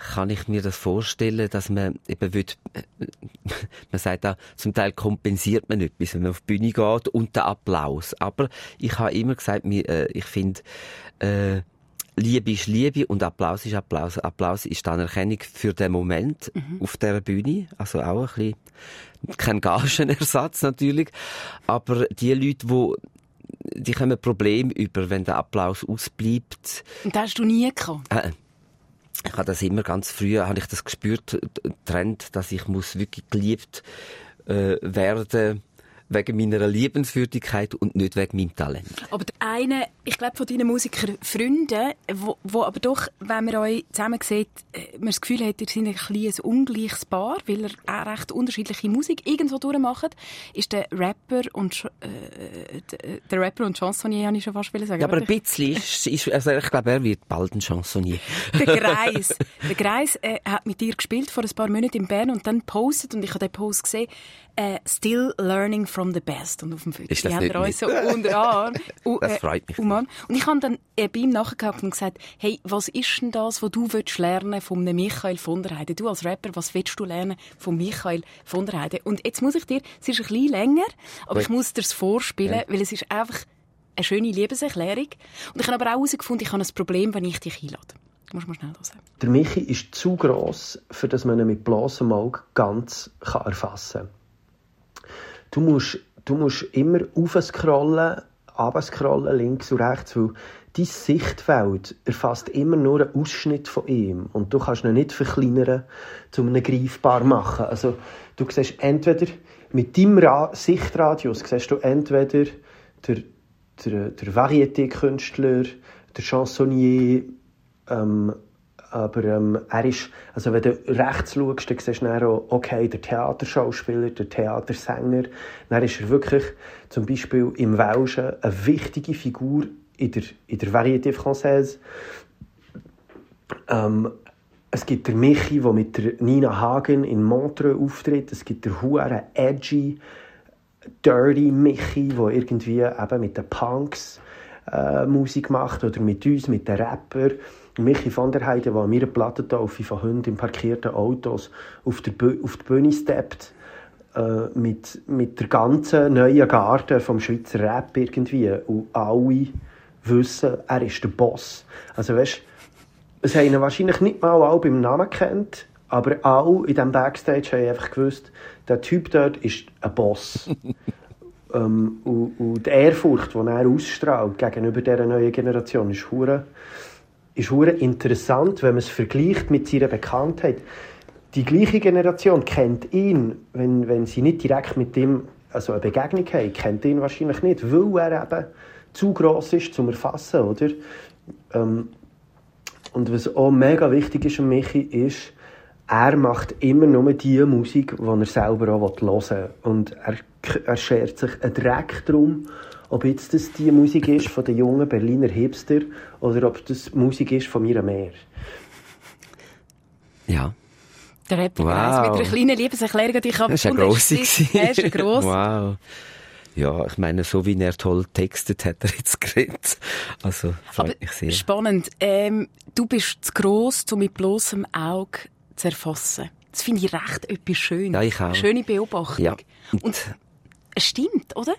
kann ich mir das vorstellen, dass man eben will, man sagt auch, zum Teil kompensiert man etwas, wenn man auf die Bühne geht und der Applaus. Aber ich habe immer gesagt, äh, ich finde, äh, Liebe ist Liebe und Applaus ist Applaus. Applaus ist die Anerkennung für den Moment auf der Bühne. Also auch ein bisschen, kein Gagenersatz natürlich. Aber die Leute, die die kommen Probleme über, wenn der Applaus ausbleibt. Und das hast du nie gehabt. Äh, ich habe das immer ganz früh, habe ich das gespürt, Trend, dass ich muss wirklich geliebt äh, werden wegen meiner Liebenswürdigkeit und nicht wegen meinem Talent. Aber der eine, ich glaube, von deinen Musikerfreunden, wo, wo aber doch, wenn man euch zusammen sieht, äh, man das Gefühl hat, ihr seid ein ein ungleiches Paar, weil ihr auch recht unterschiedliche Musik irgendwo durchmacht, ist der Rapper und, Sch- äh, der- Rapper und Chansonnier, habe ich schon fast sagen. Ja, aber ein bisschen ist, ist also ich glaube, er wird bald ein Chansonnier. Der Greis. Der Greis äh, hat mit dir gespielt vor ein paar Monaten in Bern und dann postet, und ich habe den Post gesehen, äh, «Still learning from the best». Und auf dem Foto das haben wir uns so unter Arm. u- Das freut mich. umarmt. Und ich habe dann äh, bei ihm nachgehakt und gesagt, hey, was ist denn das, was du willst lernen von einem Michael von der Heide? Du als Rapper, was willst du lernen von Michael von der Heide? Und jetzt muss ich dir, es ist ein bisschen länger, aber ich muss dir es vorspielen, weil es ist einfach eine schöne Liebeserklärung. Und ich habe aber auch herausgefunden, ich habe ein Problem, wenn ich dich einlade. Du musst mal schnell hören. Der Michi ist zu gross, für dass man ihn mit bloßem Auge ganz kann erfassen kann. Du musst, du musst immer aufscrollen, runterscrollen, links und rechts, weil dein Sichtfeld erfasst immer nur einen Ausschnitt von ihm. Und du kannst ihn nicht verkleinern, um ihn greifbar zu machen. Also, du siehst entweder, mit deinem Ra Sichtradius siehst du entweder der, der, der Varieté-Künstler, der Chansonnier, ähm, aber ähm, er ist, also wenn du rechts schaust, dann siehst du dann auch, okay, der Theaterschauspieler, der Theatersänger. Dann ist er wirklich zum Beispiel im Welschen eine wichtige Figur in der, in der Variété Française. Ähm, es gibt der Michi, der mit der Nina Hagen in Montreux auftritt. Es gibt der Huere edgy, dirty Michi, der irgendwie eben mit den Punks äh, Musik macht oder mit uns, mit den Rapper. Michi van der Heide, der an meiner Plattentaufe von Hunden in parkierten Autos auf, der auf die Bühne steppt, äh, mit, mit der ganzen neuen Garde vom Schweizer Rap irgendwie. Und alle wissen, er ist der Boss. Also weißt, es haben ihn wahrscheinlich nicht mal alle beim Namen kennt, aber alle in diesem Backstage haben einfach gewusst, der Typ dort ist ein Boss. ähm, und, und die Ehrfurcht, die er ausstrahlt gegenüber dieser neuen Generation, ist hure ist interessant, wenn man es vergleicht mit seiner Bekanntheit. Die gleiche Generation kennt ihn, wenn, wenn sie nicht direkt mit ihm also eine Begegnung haben, kennt ihn wahrscheinlich nicht, weil er eben zu gross ist zum Erfassen, oder? Ähm, und was auch mega wichtig ist an Michi, ist, er macht immer nur die Musik, die er selber auch hören will. Und er, er schert sich einen Dreck darum, ob jetzt das die Musik ist von den jungen Berliner Hipster oder ob das Musik ist von mir Meer. Ja. Der Rapper Wow. Mit einer kleinen Liebeserklärung. Ich habe Das war Er ist ein gross. wow. Ja, ich meine, so wie er toll textet, hat er jetzt geredet. Also, freut mich sehr. spannend. Ähm, du bist zu gross, um mit bloßem Auge zu erfassen. Das finde ich recht etwas schön. Ja, ich auch. Schöne Beobachtung. Ja. Und es stimmt, oder?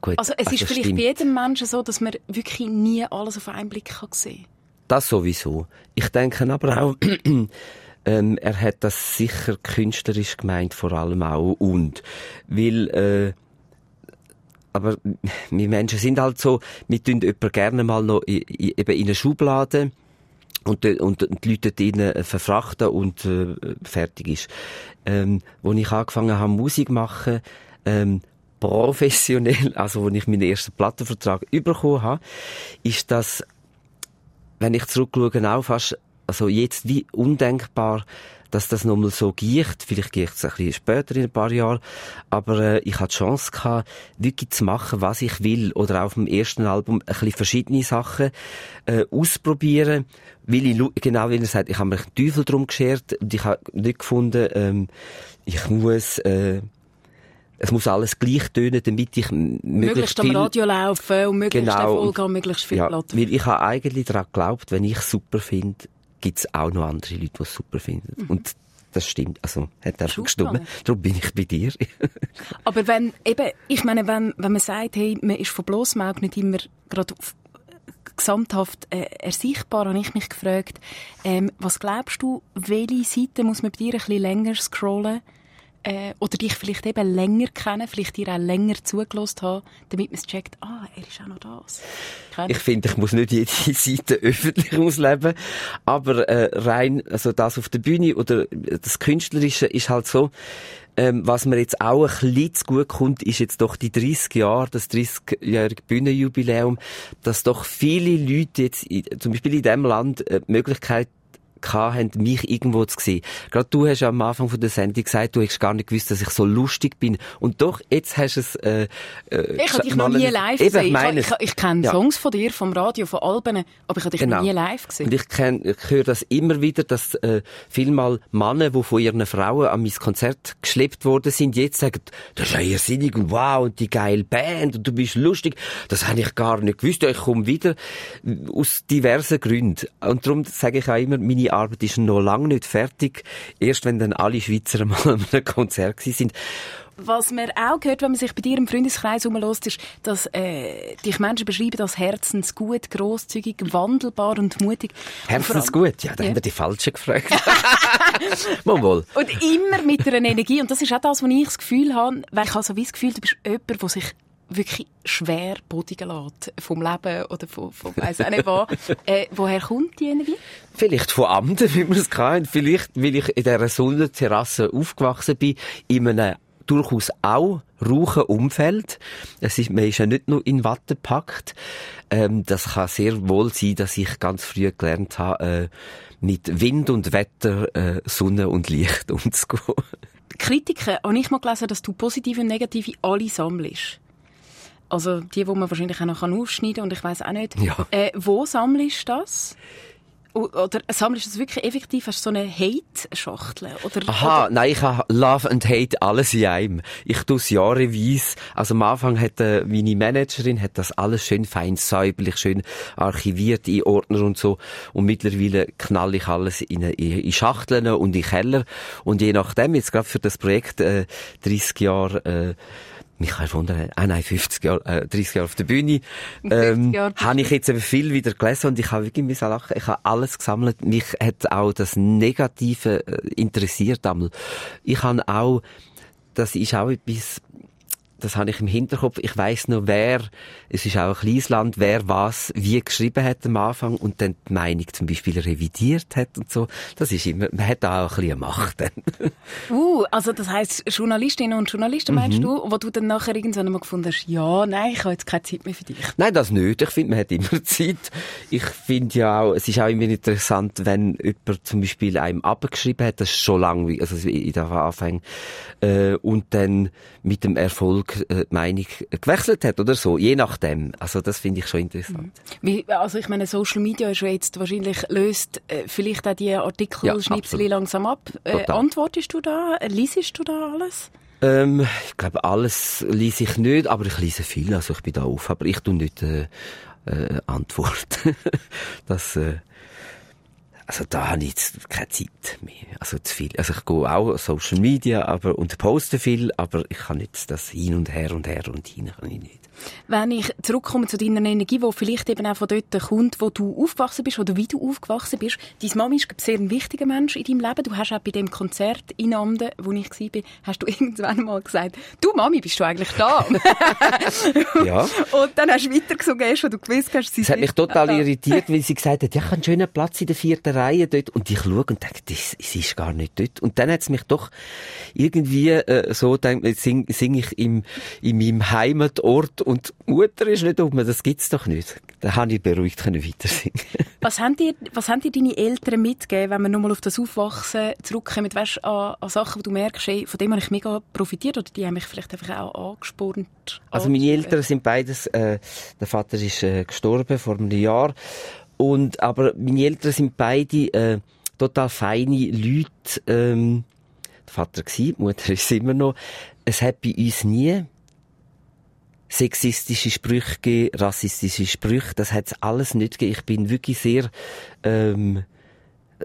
Gut, Also es ist vielleicht stimmt. bei jedem Menschen so, dass man wirklich nie alles auf einen Blick kann sehen Das sowieso. Ich denke aber auch, ähm, er hat das sicher künstlerisch gemeint, vor allem auch. Und, weil, äh, aber wir Menschen sind halt so, wir tun jemanden gerne mal noch i- i- eben in eine Schublade und, und, und die Leute dort drinnen, äh, verfrachten und äh, fertig ist. Ähm, wo ich angefangen habe, Musik zu machen, ähm, professionell, also als ich meinen ersten Plattenvertrag bekommen habe, ist das, wenn ich zurückschaue, auch fast, also jetzt wie undenkbar, dass das nochmal so gicht. Vielleicht gicht es ein bisschen später in ein paar Jahren. Aber äh, ich hatte die Chance gehabt, wirklich zu machen, was ich will. Oder auf dem ersten Album ein bisschen verschiedene Sachen äh, ausprobieren. Weil ich, genau wie er sagt, ich habe mir den Teufel drum geschert und ich habe nicht gefunden, ähm, ich muss... Äh, es muss alles gleich tönen, damit ich möglichst Möglichst am viel... Radio laufen und möglichst Genau. Erfolg haben, möglichst viel Ja, Platten. weil ich habe eigentlich daran geglaubt, wenn ich es super finde, gibt es auch noch andere Leute, die es super finden. Und das stimmt. Also, hat einfach Schon gestimmt. Darum bin ich bei dir. Aber wenn, eben, ich meine, wenn, wenn man sagt, hey, man ist von bloßem Auge nicht immer gerade gesamthaft äh, ersichtbar, habe ich mich gefragt, ähm, was glaubst du, welche Seite muss man bei dir ein bisschen länger scrollen äh, oder dich vielleicht eben länger kennen, vielleicht dir auch länger zugelassen haben, damit man es checkt, ah, er ist auch noch das. Ich finde, ich muss nicht jede Seite öffentlich ausleben. Aber äh, rein, also das auf der Bühne oder das Künstlerische ist halt so, ähm, was mir jetzt auch ein bisschen zu gut kommt, ist jetzt doch die 30 Jahre, das 30-jährige Bühnenjubiläum, dass doch viele Leute jetzt, in- zum Beispiel in diesem Land, äh, die Möglichkeit haben, mich irgendwo zu sehen. Gerade du hast ja am Anfang von der Sendung gesagt, du hast gar nicht gewusst, dass ich so lustig bin. Und doch, jetzt hast du es... Äh, äh, Ich habe dich noch nie live gesehen. Ich, meine ich, ich, ich kenne Ja. Songs von dir, vom Radio, von Alben, aber ich habe dich noch nie live gesehen. Und ich, kenn, ich höre das immer wieder, dass äh, vielmal Männer, die von ihren Frauen an mein Konzert geschleppt worden sind, jetzt sagen, das ist ja irrsinnig und wow und die geile Band und du bist lustig. Das habe ich gar nicht gewusst. Ja, Ich komme wieder aus diversen Gründen. Und darum sage ich auch immer, meine Arbeit ist noch lange nicht fertig. Erst wenn dann alle Schweizer mal an einem Konzert sind. Was man auch hört, wenn man sich bei dir im Freundeskreis umlässt, ist, dass äh, dich Menschen beschreiben als herzensgut, grosszügig, wandelbar und mutig. Und Herzens vor allem- gut. Ja, da Ja. haben wir die Falschen gefragt. Wohl. Und immer mit einer Energie. Und das ist auch das, was ich das Gefühl habe, weil ich habe so wie das Gefühl, du bist jemand, der sich wirklich schwer bodigen lässt. Vom Leben oder von, von weiss auch nicht was. Äh, woher kommt die Energie? Vielleicht von Amten, wie man es kann. Vielleicht, weil ich in dieser Sonnenterrasse aufgewachsen bin, in einem durchaus auch rauchen Umfeld. Es ist, man ist ja nicht nur in Watte gepackt. Ähm, das kann sehr wohl sein, dass ich ganz früh gelernt habe, äh, mit Wind und Wetter, äh, Sonne und Licht umzugehen. Kritiken habe ich mal gelesen, dass du positive und negative alle sammelst. Also die, die man wahrscheinlich auch noch aufschneiden kann und ich weiß auch nicht. Ja. Äh, wo sammelst du das? Oder sammelst du das wirklich effektiv? Hast du so eine Hate-Schachtel? Aha, oder nein, ich habe Love and Hate alles in einem. Ich tue es jahreweise. Also am Anfang hat äh, meine Managerin hat das alles schön fein säuberlich, schön archiviert in Ordner und so. Und mittlerweile knall ich alles in, in, in Schachteln und in Keller. Und je nachdem, jetzt gerade für das Projekt äh, 30 Jahre äh, mich kann wundern, ah nein, 50 Jahre, äh, 30 Jahre auf der Bühne, 50 ähm, habe ich jetzt eben viel wieder gelesen und ich habe wirklich müssen lachen. Ich habe alles gesammelt. Mich hat auch das Negative äh, interessiert einmal. Ich habe auch, das ist auch etwas, das habe ich im Hinterkopf. Ich weiß noch, wer, es ist auch ein kleines Land, wer was wie geschrieben hat am Anfang und dann die Meinung zum Beispiel revidiert hat und so. Das ist immer, man hat da auch ein bisschen Macht dann. Uh, also das heisst, Journalistinnen und Journalisten Mhm. meinst du, wo du dann nachher irgendwann mal gefunden hast, ja, nein, ich habe jetzt keine Zeit mehr für dich. Nein, das nicht. Ich finde, man hat immer Zeit. Ich finde ja auch, es ist auch immer interessant, wenn jemand zum Beispiel einem abgeschrieben hat, das ist schon lang, also in der Anfang, äh, und dann mit dem Erfolg äh, Meinung gewechselt hat oder so, je nachdem. Also das finde ich schon interessant. Wie, also ich meine, Social Media ist jetzt wahrscheinlich löst äh, vielleicht auch die Artikel Ja, langsam ab. Äh, antwortest du da? Liesest du da alles? Ähm, ich glaube, alles lese ich nicht, aber ich lese viel, also ich bin da auf, aber ich tu nicht äh, äh, antworten. das, äh, also da habe ich jetzt keine Zeit mehr, also zu viel. Also ich gehe auch Social Media, aber und poste viel, aber ich kann nicht das hin und her und her und hin kann ich nicht. Wenn ich zurückkomme zu deiner Energie, die vielleicht eben auch von dort kommt, wo du aufgewachsen bist oder wie du aufgewachsen bist. Deine Mami ist glaub ich, sehr ein wichtiger Mensch in deinem Leben. Du hast auch bei dem Konzert in Amden, wo ich war, hast du irgendwann mal gesagt, du Mami, bist du eigentlich da? Ja. Und dann hast du weitergesungen, wo du gewusst hast, sie Es hat mich total irritiert, weil sie gesagt hat, ja, ich habe einen schönen Platz in der vierten Reihe dort und ich schaue und denke, das, ist gar nicht dort. Und dann hat es mich doch irgendwie äh, so gedacht, sing, sing ich im, in meinem Heimatort und die Mutter ist nicht um, das gibt's doch nicht. Dann habe ich beruhigt können weiter singen. Was haben dir, was haben dir deine Eltern mitgegeben, wenn wir nochmal auf das Aufwachsen zurückkommen, weißt, an, an Sachen, wo du merkst, hey, von dem habe ich mega profitiert oder die haben mich vielleicht einfach auch angespornt? Also meine Eltern sind beides, äh, der Vater ist äh, gestorben vor einem Jahr und aber meine Eltern sind beide äh, total feine Leute. Ähm, der Vater gsi, die Mutter ist immer noch. Es hat bei uns nie sexistische Sprüche gegeben, rassistische Sprüche. Das hat es alles nicht gegeben. Ich bin wirklich sehr ähm,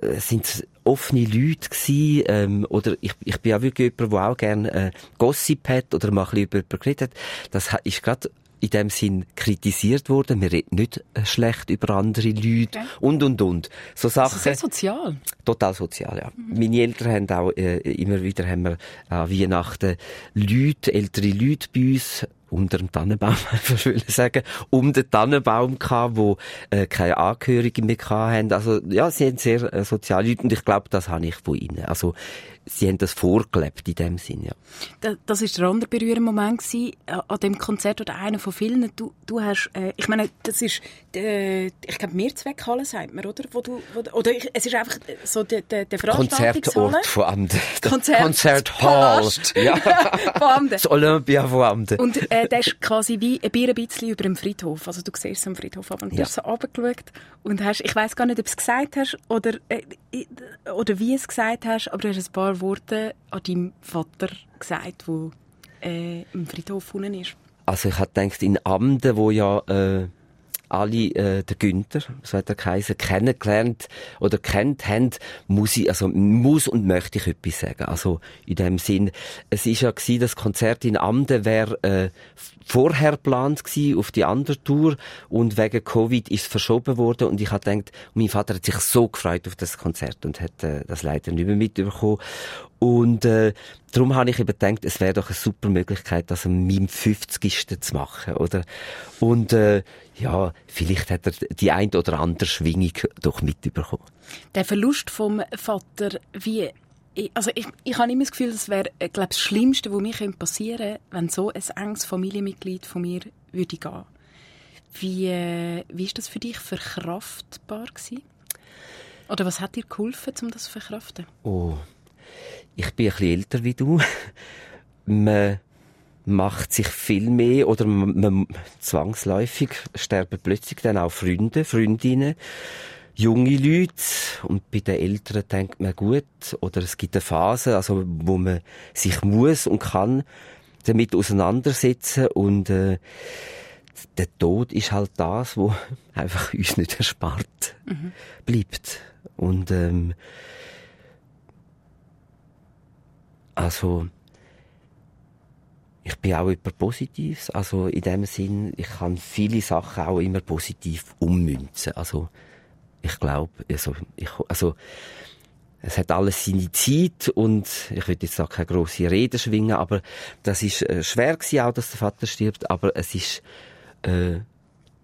äh, sind offene Leute gsi, ähm, oder ich, ich bin auch wirklich jemand, der auch gerne äh, Gossip hat oder mal ein bisschen über jemanden geredet hat. Das ist gerade in dem Sinn kritisiert worden. Wir reden nicht äh, schlecht über andere Leute Okay. und, und, und. So Sachen. sehr sozial. Total sozial, ja. Meine Eltern haben auch, äh, immer wieder haben wir an Weihnachten Leute, ältere Leute bei uns, unter dem Tannenbaum, einfach ich sagen, um den Tannenbaum gehabt, wo äh, keine Angehörigen mehr hatten. Also, ja, sie sind sehr äh, Leute und ich glaube, das habe ich von ihnen. Also, sie haben das vorgelebt in dem Sinn, ja. Da- Das ist der andere berührende Moment gewesen, äh, an dem Konzert oder einer von vielen. Du, du hast, äh, ich meine, das ist, äh, ich glaube, Mehrzweckhalle sagt man, oder? Wo du, wo, oder ich, es ist einfach so der, der, der Veranstaltungshalle. Konzertort von Amden. Konzert- Konzerthall. Ja. Von Amden. Das Olympia von Amden. Und äh, der ist quasi wie ein Bier ein bisschen über dem Friedhof. Also du siehst es am Friedhof ab und du Ja. hast so runtergeschaut und hast, ich weiß gar nicht, ob du es gesagt hast oder, äh, äh, oder wie es gesagt hast, aber du hast ein paar Worte an deinem Vater gesagt, der äh, im Friedhof unten ist. Also ich hab gedacht, in Amden, wo ja äh, alle äh, der Günther, so hat er geheißen, kennengelernt oder kennt haben, muss ich, also muss und möchte ich etwas sagen. Also in dem Sinn, es ist ja gewesen, das Konzert in Amden wäre äh, vorher geplant gewesen auf die andere Tour und wegen Covid ist verschoben worden und ich hab gedacht, mein Vater hat sich so gefreut auf das Konzert und hat äh, das leider nicht mehr mitbekommen. Und äh, darum habe ich eben gedacht, es wäre doch eine super Möglichkeit, das an meinem 50. zu machen, oder? Und äh, ja, vielleicht hat er die ein oder andere Schwingung doch mitbekommen. Der Verlust vom Vater, wie ich, also ich, ich habe immer das Gefühl, das wäre, äh, glaube das Schlimmste, was mir könnte passieren, wenn so ein enges Familienmitglied von mir würde gehen. Wie, äh, wie ist das für dich verkraftbar gewesen? Oder was hat dir geholfen, um das zu verkraften? Oh, ich bin ein bisschen älter wie du. man macht sich viel mehr oder man, man zwangsläufig sterben plötzlich dann auch Freunde, Freundinnen, junge Leute. Und bei den Älteren denkt man gut oder es gibt eine Phase, also wo man sich muss und kann damit auseinandersetzen. Und äh, der Tod ist halt das, wo einfach uns nicht erspart bleibt. Und ähm, also ich bin auch jemand Positives. Also in dem Sinn, ich kann viele Sachen auch immer positiv ummünzen. Also ich glaube, also, ich, also es hat alles seine Zeit und ich will jetzt auch keine grosse Rede schwingen, aber das ist äh, schwer gewesen auch, dass der Vater stirbt, aber es ist äh,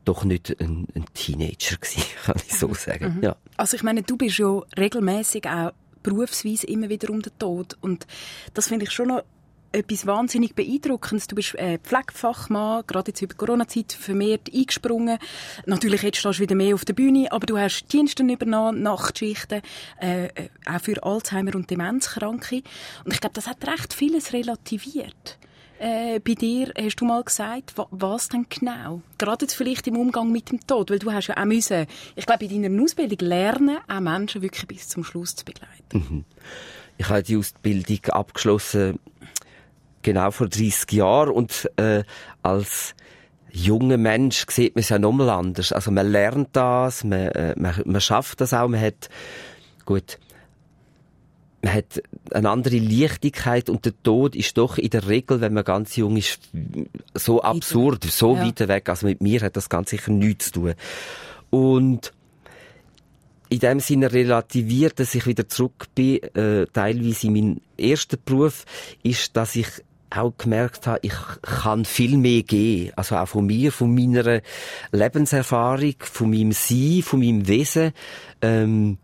doch nicht ein, ein Teenager gewesen, kann ich so sagen. Ja. Also ich meine, du bist ja regelmäßig auch berufsweise immer wieder um den Tod und das finde ich schon noch etwas wahnsinnig beeindruckendes. Du bist äh, Pflegefachmann, gerade jetzt über Corona-Zeit vermehrt eingesprungen. Natürlich jetzt stehst du wieder mehr auf der Bühne, aber du hast Dienste übernommen, Nachtschichten, äh, äh, auch für Alzheimer und Demenzkranke. Und ich glaube, das hat recht vieles relativiert. Äh, bei dir hast du mal gesagt, wa was denn genau? Gerade jetzt vielleicht im Umgang mit dem Tod, weil du hast ja auch müssen, ich glaube, in deiner Ausbildung lernen, auch Menschen wirklich bis zum Schluss zu begleiten. Ich habe die Ausbildung abgeschlossen genau vor 30 Jahren und äh, als junger Mensch sieht man es ja nochmal anders. Also man lernt das, man, äh, man, man schafft das auch, man hat gut man hat eine andere Leichtigkeit und der Tod ist doch in der Regel, wenn man ganz jung ist, so absurd, so Ja. weit weg. Also mit mir hat das ganz sicher nichts zu tun. Und in dem Sinne relativiert, dass ich wieder zurück bin, äh, teilweise in meinem ersten Beruf, ist, dass ich auch gemerkt habe, ich kann viel mehr geben. Also auch von mir, von meiner Lebenserfahrung, von meinem Sein, von meinem Wesen. Ähm,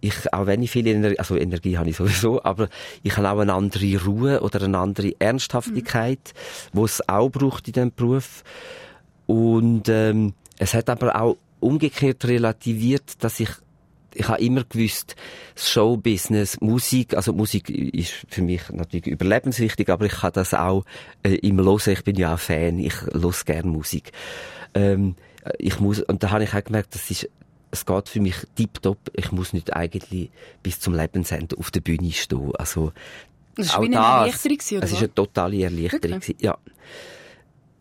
ich, auch wenn ich viel Energie, also Energie habe ich sowieso, aber ich habe auch eine andere Ruhe oder eine andere Ernsthaftigkeit, mhm. wo es auch braucht in diesem Beruf. Und ähm, es hat aber auch umgekehrt relativiert, dass ich ich habe immer gewusst, das Showbusiness, Musik, also Musik ist für mich natürlich überlebenswichtig, aber ich kann das auch äh, im Hören, ich bin ja auch Fan, ich höre gerne Musik. Ähm, ich muss, und da habe ich auch gemerkt, das ist, es geht für mich tiptop, ich muss nicht eigentlich bis zum Lebensende auf der Bühne stehen. Also, das war eine Erleichterung, oder? Es war eine totale Erleichterung. Okay. Ja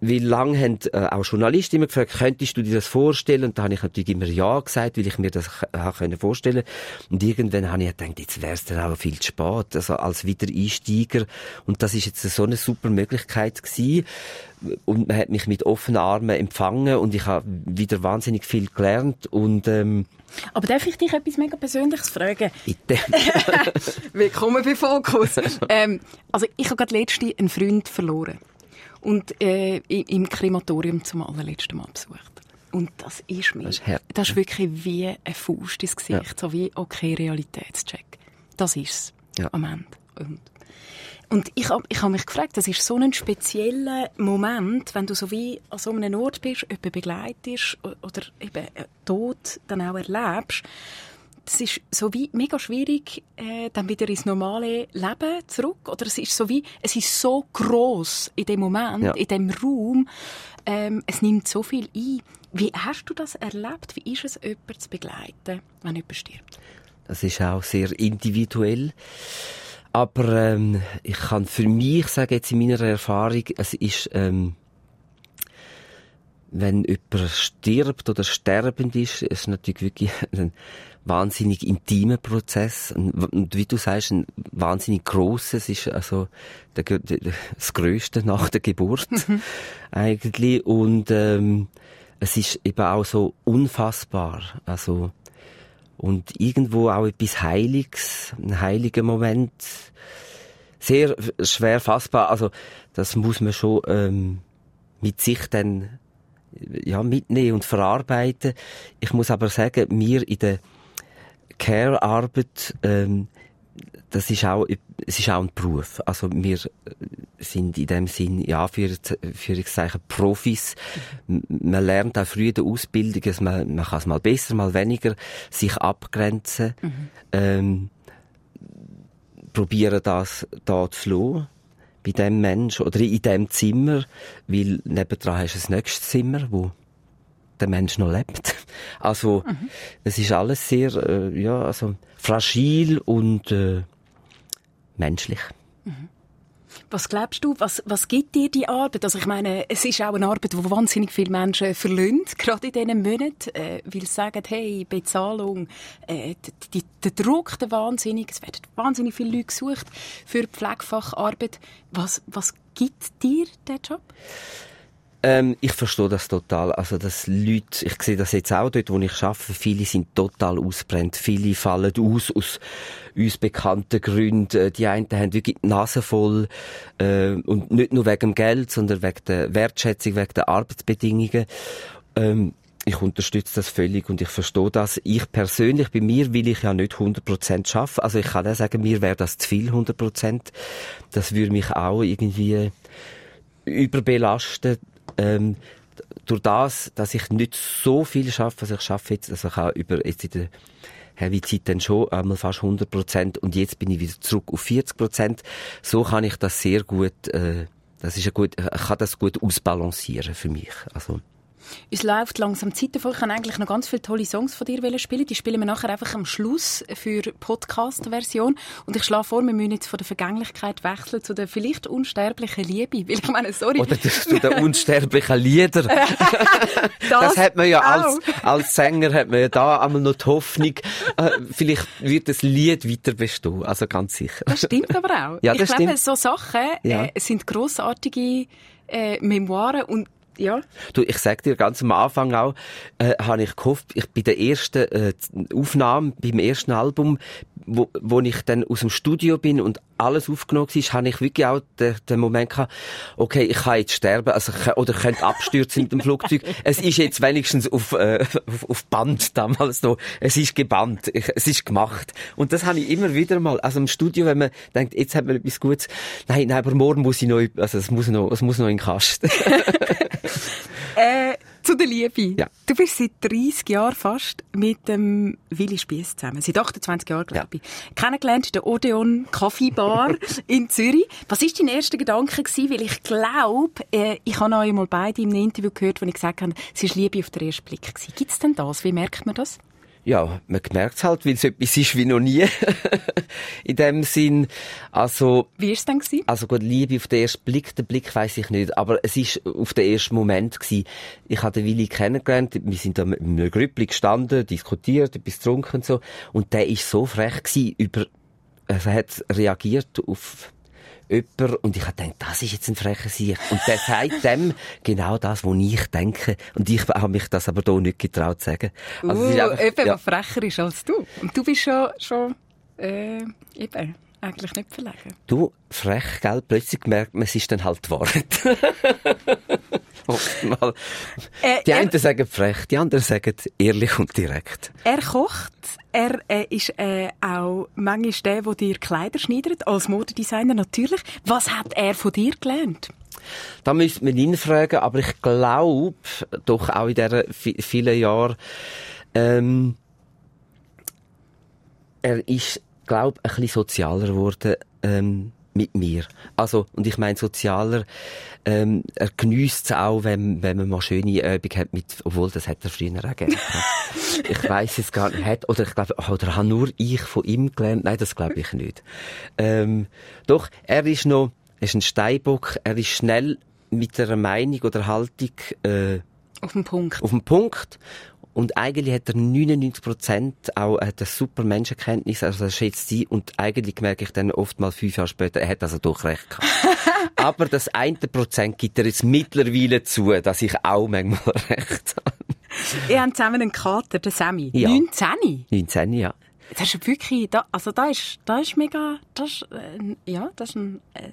wie lange haben äh, auch Journalisten immer gefragt, könntest du dir das vorstellen? Und da habe ich natürlich immer Ja gesagt, weil ich mir das auch können vorstellen Und irgendwann habe ich gedacht, jetzt wäre es dann auch viel zu spät, also als Wiedereinsteiger. Und das ist jetzt so eine super Möglichkeit gewesen. Und man hat mich mit offenen Armen empfangen und ich habe wieder wahnsinnig viel gelernt und ähm, aber darf ich dich etwas mega Persönliches fragen? Bitte. Willkommen bei Fokus. ähm, also ich habe gerade letzte einen Freund verloren und äh, im Krematorium zum allerletzten Mal besucht. Und das ist mir, das ist, das ist wirklich wie ein Faust ins Gesicht, ja. so wie, okay, Realitätscheck. Das ist es ja. am Ende. Und, und ich habe ich hab mich gefragt, das ist so ein spezieller Moment, wenn du so wie an so einem Ort bist, jemanden begleitest oder eben Tod dann auch erlebst, es ist so wie mega schwierig, äh, dann wieder ins normale Leben zurück. Oder es ist so wie, es ist so groß in dem Moment, ja. in dem Raum. Ähm, es nimmt so viel ein. Wie hast du das erlebt? Wie ist es, jemanden zu begleiten, wenn jemand stirbt? Das ist auch sehr individuell. Aber ähm, ich kann für mich sagen, jetzt in meiner Erfahrung, es ist, ähm, wenn jemand stirbt oder sterbend ist, ist natürlich wirklich ein wahnsinnig intimer Prozess. Und wie du sagst, ein wahnsinnig grosses, ist also der, der, das Größte nach der Geburt mhm. eigentlich. Und ähm, es ist eben auch so unfassbar, also und irgendwo auch etwas Heiliges, ein heiliger Moment, sehr schwer fassbar, also das muss man schon ähm, mit sich dann ja, mitnehmen und verarbeiten. Ich muss aber sagen, mir in der Care-Arbeit, ähm, das ist auch, es ist auch ein Beruf. Also wir sind in dem Sinn, ja, für, Führungszeichen Profis. Man lernt auch früh in der Ausbildung, dass man, man kann es mal besser, mal weniger, sich abgrenzen, mhm. ähm, probieren das da zu lassen bei dem Mensch oder in dem Zimmer, weil nebendran hast du das nächste Zimmer, wo der Mensch noch lebt. Also mhm. es ist alles sehr äh, ja also fragil und äh, menschlich. Was glaubst du, was, was gibt dir die Arbeit? Also ich meine, es ist auch eine Arbeit, die wahnsinnig viele Menschen verlieren, gerade in diesen Monaten, äh, weil sie sagen, hey, Bezahlung, äh, die, der Druck, der wahnsinnig, es werden wahnsinnig viele Leute gesucht für Pflegefacharbeit. Was, was gibt dir der Job? Ähm, ich verstehe das total. Also, dass Leute, ich sehe das jetzt auch dort, wo ich arbeite, viele sind total ausbrennt. Viele fallen aus, aus uns bekannten Gründen. Äh, die einen haben wirklich die Nase voll, äh, und nicht nur wegen dem Geld, sondern wegen der Wertschätzung, wegen der Arbeitsbedingungen. Ähm, ich unterstütze das völlig und ich verstehe das. Ich persönlich, bei mir will ich ja nicht 100% schaffen. Also ich kann auch sagen, mir wäre das zu viel 100%. Das würde mich auch irgendwie überbelasten ähm, durch das, dass ich nicht so viel schaffe, also ich schaffe jetzt, also ich habe über, jetzt in der Heavy-Zeit dann schon einmal fast 100 Prozent und jetzt bin ich wieder zurück auf 40 Prozent. So kann ich das sehr gut, äh, das ist ein gut, ich kann das gut ausbalancieren für mich. Also, es läuft langsam Zeit davon. Ich kann eigentlich noch ganz viele tolle Songs von dir spielen. Die spielen wir nachher einfach am Schluss für Podcast-Version. Und ich schlage vor, wir müssen jetzt von der Vergänglichkeit wechseln zu der vielleicht unsterblichen Liebe. Weil ich meine, sorry. Oder zu den unsterblichen Liedern. das, das, hat man ja als, als Sänger hat man ja da einmal noch die Hoffnung, äh, vielleicht wird das Lied weiter bestehen. Also ganz sicher. Das stimmt aber auch. Ja, das ich glaube, stimmt. so Sachen ja. äh, sind grossartige äh, Memoiren und ja. Du, ich sag dir ganz am Anfang auch, äh, habe ich gehofft, ich bei der ersten äh, Aufnahme, beim ersten Album, wo, wo ich dann aus dem Studio bin und alles aufgenommen war, habe ich wirklich auch den, den Moment gehabt, okay, ich kann jetzt sterben, also ich, oder ich könnte abstürzen mit dem Flugzeug. Es ist jetzt wenigstens auf, äh, auf, auf Band damals noch. Es ist gebannt. Ich, es ist gemacht. Und das habe ich immer wieder mal, also im Studio, wenn man denkt, jetzt hat man etwas Gutes. Nein, nein, aber morgen muss ich noch, also es muss noch, es muss noch in den Kasten. Äh, zu der Liebe. Ja. Du bist seit 30 Jahren fast mit dem Willi Spiess zusammen. Seit 28 Jahren, glaube ich. Kennengelernt in der Odeon Kaffeebar in Zürich. Was war dein erster Gedanke gewesen? Weil ich glaube, äh, ich habe euch mal beide in einem Interview gehört, wo ich gesagt habe, es war Liebe auf den ersten Blick. Gibt es denn das? Wie merkt man das? Ja, man merkt es halt, weil es etwas ist wie noch nie. in dem Sinn, also, Wie war es denn? Gewesen? Also gut, Liebe auf den ersten Blick, den Blick weiß ich nicht, aber es ist auf den ersten Moment gewesen. Ich habe den Willi kennengelernt, wir sind da mit einem Grüppli gestanden, diskutiert, etwas getrunken und so, und der ist so frech gewesen über, er hat reagiert auf jemand und ich habe gedacht, das ist jetzt ein frecher Sieg. Und der sagt dem genau das, was ich denke. Und ich habe mich das aber hier nicht getraut zu sagen. Also uh, einfach- eben, ja. was frecher ist als du. Und du bist schon, schon äh, eben, eigentlich nicht verlegen. Du, frech, gell? Plötzlich merkt man, es ist dann halt die Wahrheit. Oftmal. Äh, Die er- einen sagen frech, die anderen sagen ehrlich und direkt. Er kocht. Er äh, ist äh, auch manchmal der, der dir Kleider schneidet, als Modedesigner natürlich. Was hat er von dir gelernt? Da müsste man ihn fragen, aber ich glaube, doch auch in diesen vi- vielen Jahren, ähm, er ist, glaube ein bisschen sozialer geworden, ähm, mit mir. Also, und ich meine sozialer, ähm, er geniesst es auch, wenn, wenn man mal schöne Übung hat mit, obwohl das hat er früher auch gehabt. Ich weiß es gar nicht, hat, oder ich glaube, oder habe nur ich von ihm gelernt? Nein, das glaube ich nicht. Ähm, doch, er ist noch, er ist ein Steinbock, er ist schnell mit einer Meinung oder Haltung, äh, Auf den Punkt. auf den Punkt. Und eigentlich hat er 99 Prozent auch hat eine super Menschenkenntnis, also er schätzt sie. Und eigentlich merke ich dann oft mal fünf Jahre später, er hat also doch recht gehabt. Aber das eine Prozent gibt er jetzt mittlerweile zu, dass ich auch manchmal recht habe. Ihr habt zusammen einen Kater, den Sammy. Ja. 19. 19, ja. Das ist wirklich, da, also da ist, da ist mega, das ist, äh, ja, das ist ein, äh,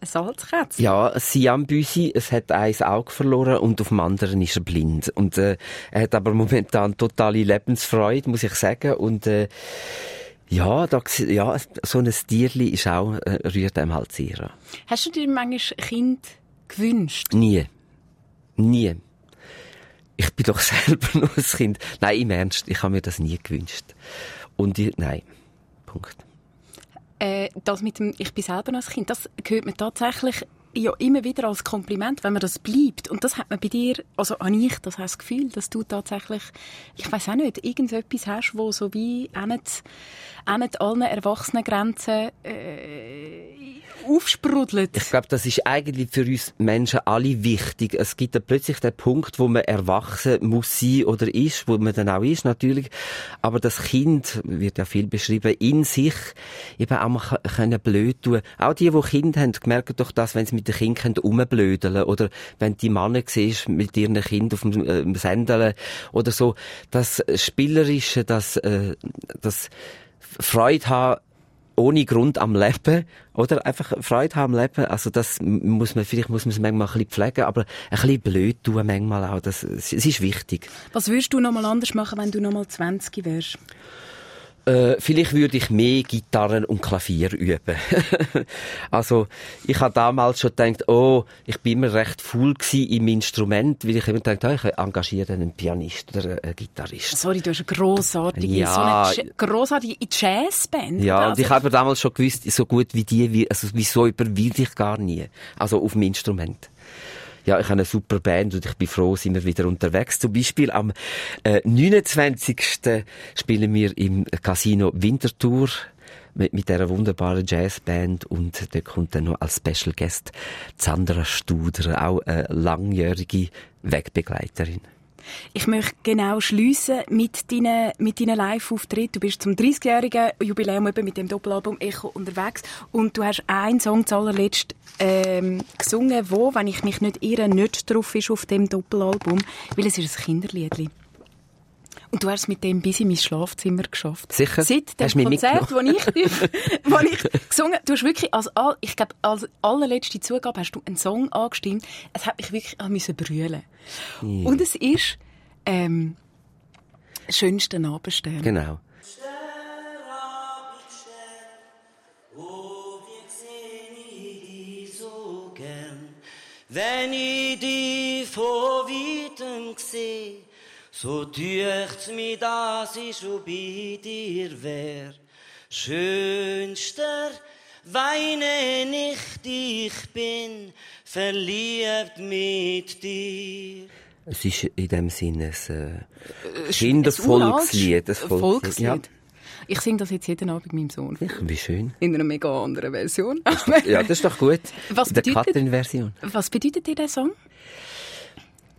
ein Salzkätzchen. Ja, Siam Büsi, es hat ein Auge verloren und auf dem anderen ist er blind. Und äh, er hat aber momentan totale Lebensfreude, muss ich sagen. Und äh, ja, da, ja, so ein Tierli ist auch, äh, rührt einem halt sehr. Hast du dir manchmal Kind gewünscht? Nie. Nie. Ich bin doch selber nur ein Kind. Nein, im Ernst, ich habe mir das nie gewünscht. Und ich, nein. Punkt. Äh, das mit dem, ich bin selber noch ein Kind, das hört man tatsächlich ja immer wieder als Kompliment, wenn man das bleibt. Und das hat man bei dir, also an ich, das heißt das Gefühl, dass du tatsächlich, ich weiß auch nicht, irgendetwas hast, wo so wie auch nicht, auch nicht allen Erwachsenengrenzen äh, aufsprudelt. Ich glaube, das ist eigentlich für uns Menschen alle wichtig. Es gibt dann plötzlich den Punkt, wo man erwachsen muss sein oder ist, wo man dann auch ist, natürlich. Aber das Kind, wird ja viel beschrieben, in sich eben auch mal können blöd tun. Auch die, die Kinder haben, merken doch das, wenn sie mit den Kindern rumblödeln oder wenn die Männer siehst, mit ihren Kindern auf dem äh, Sendeln oder so. Das Spielerische, das, äh, das Freude haben, ohne Grund am Leben, oder? Einfach Freude haben am Leben. Also das muss man, vielleicht muss man es manchmal ein bisschen pflegen, aber ein bisschen blöd tun manchmal auch. Das, es ist wichtig. Was würdest du noch mal anders machen, wenn du noch mal 20 wärst? Äh, vielleicht würde ich mehr Gitarren und Klavier üben. also, ich habe damals schon gedacht, oh, ich bin immer recht gsi im Instrument, weil ich immer gedacht, oh, ich engagiere einen Pianist oder einen Gitarrist. Sorry, du hast eine grossartige, Ja. so eine grossartige Jazzband. Ja, oder? und Also, ich habe damals schon gewusst, so gut wie die, wie, also wieso überwinde ich gar nie. Also auf dem Instrument. Ja, ich habe eine super Band und ich bin froh, sind wir wieder unterwegs. Zum Beispiel am äh, 29. spielen wir im Casino Winterthur mit, mit dieser wunderbaren Jazzband und da kommt dann noch als Special Guest Sandra Studer, auch eine langjährige Wegbegleiterin. Ich möchte genau schliessen mit deinen, mit deinen Live-Auftritten. Du bist zum 30-jährigen Jubiläum eben mit dem Doppelalbum Echo unterwegs und du hast einen Song zuallerletzt ähm, gesungen, wo, wenn ich mich nicht irre, nicht drauf ist auf dem Doppelalbum, weil es ist ein Kinderliedli. Und du hast es mit dem bis in mein Schlafzimmer geschafft. Sicher? Seit dem Konzert, wo ich, wo ich gesungen du hast wirklich, als, ich glaube, als allerletzte Zugabe hast du einen Song angestimmt. Es hat mich wirklich an müssen brüllen. Und es ist, ähm, schönster Abendstern. Genau. Oh, wie seh ich dich so gern. Wenn ich dich von weitem seh, so dücht's mir, dass ich schon bei dir wär. Schönster, weine nicht, ich bin verliebt mit dir. Es ist in dem Sinne ein äh, Ein Kindervolkslied. ein Volkslied. Ja. Ich singe das jetzt jeden Abend meinem Sohn. Wie schön. In einer mega anderen Version. Ja, das ist doch gut. Was In der bedeutet- Katrin-Version. Was bedeutet dir der Song?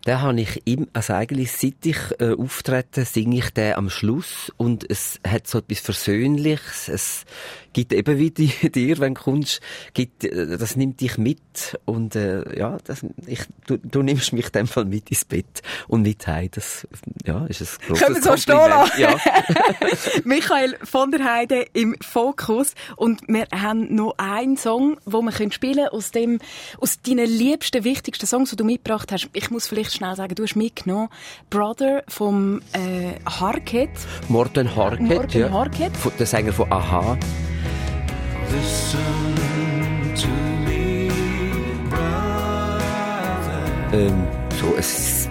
Den habe ich im, also eigentlich seit ich äh, auftrete, singe ich den am Schluss und es hat so etwas Versöhnliches. Es gibt eben wie die, dir, wenn du kommst, gibt, äh, das nimmt dich mit und äh, ja, das, ich, du, du nimmst mich in dem Fall mit ins Bett und mit heim. Das ja, ist ein grosses Können wir so stehen? Ja. Michael von der Heide im Fokus und wir haben noch einen Song, wo wir können spielen aus dem aus deinen liebsten, wichtigsten Songs, die du mitgebracht hast. Ich muss vielleicht schnell sagen, du hast mitgenommen Brother vom äh, Harket. Morten Harket, Morten ja. Harket. Von- Der Sänger von Aha. Ähm, so, es ist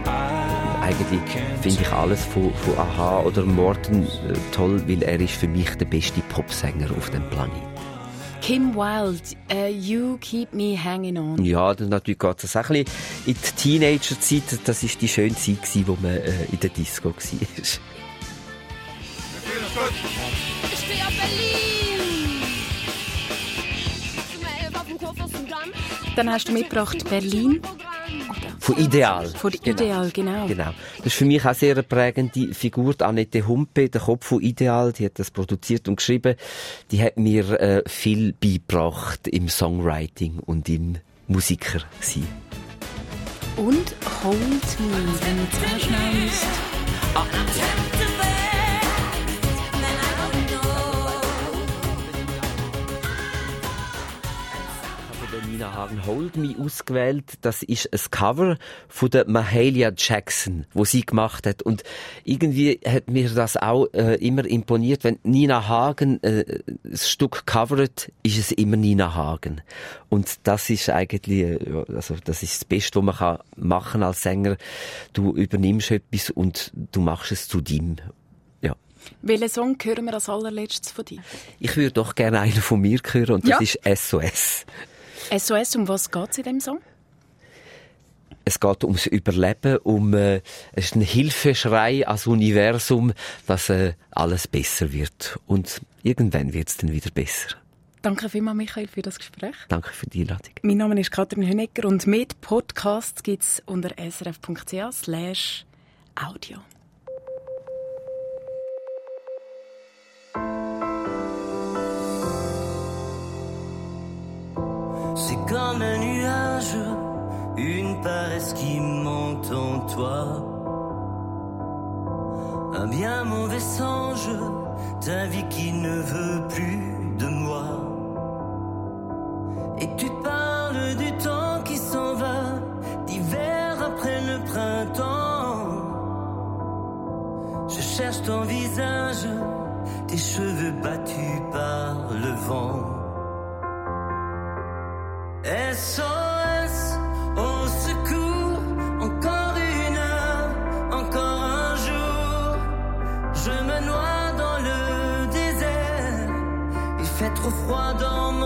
eigentlich finde ich alles von, von Aha oder Morten äh, toll, weil er ist für mich der beste Popsänger auf dem Planeten. Kim Wilde, äh, You Keep Me Hanging On. Ja, dann natürlich geht es auch ein bisschen in die Teenagerzeit. Das ist die schöne Zeit, gewesen, wo man äh, in der Disco war. Ich stehe auf Berlin. Dann hast du mitgebracht Berlin Von Ideal. von Ideal, genau. Genau. Das ist für mich auch sehr eine prägende Figur, die Annette Humpe, der Kopf von Ideal, die hat das produziert und geschrieben. Die hat mir äh, viel beigebracht im Songwriting und im Musiker sein. Und Hold Me, wenn auch schnell. Von Nina Hagen Hold Me ausgewählt. Das ist ein Cover von der Mahalia Jackson, wo sie gemacht hat. Und irgendwie hat mir das auch äh, immer imponiert, wenn Nina Hagen äh, das Stück covert, ist es immer Nina Hagen. Und das ist eigentlich, äh, also das ist das Beste, was man kann machen als Sänger. Du übernimmst etwas und du machst es zu dem. Ja. Welchen Song hören wir als allerletztes von dir? Ich würde doch gerne einen von mir hören und das Ja. ist SOS. SOS, um was geht es in dem Song? Es geht ums Überleben, um äh, es ist ein Hilfeschrei ans Universum, dass äh, alles besser wird. Und irgendwann wird es dann wieder besser. Danke vielmals, Michael, für das Gespräch. Danke für die Einladung. Mein Name ist Katrin Hönecker und mit Podcasts gibt es unter srf.ch slash audio. C'est comme un nuage, une paresse qui monte en toi. Un bien mauvais songe, ta vie qui ne veut plus de moi. Et tu parles du temps qui s'en va, d'hiver après le printemps. Je cherche ton visage, tes cheveux battus par le vent. SOS, au secours, encore une heure, encore un jour. Je me noie dans le désert, il fait trop froid dans mon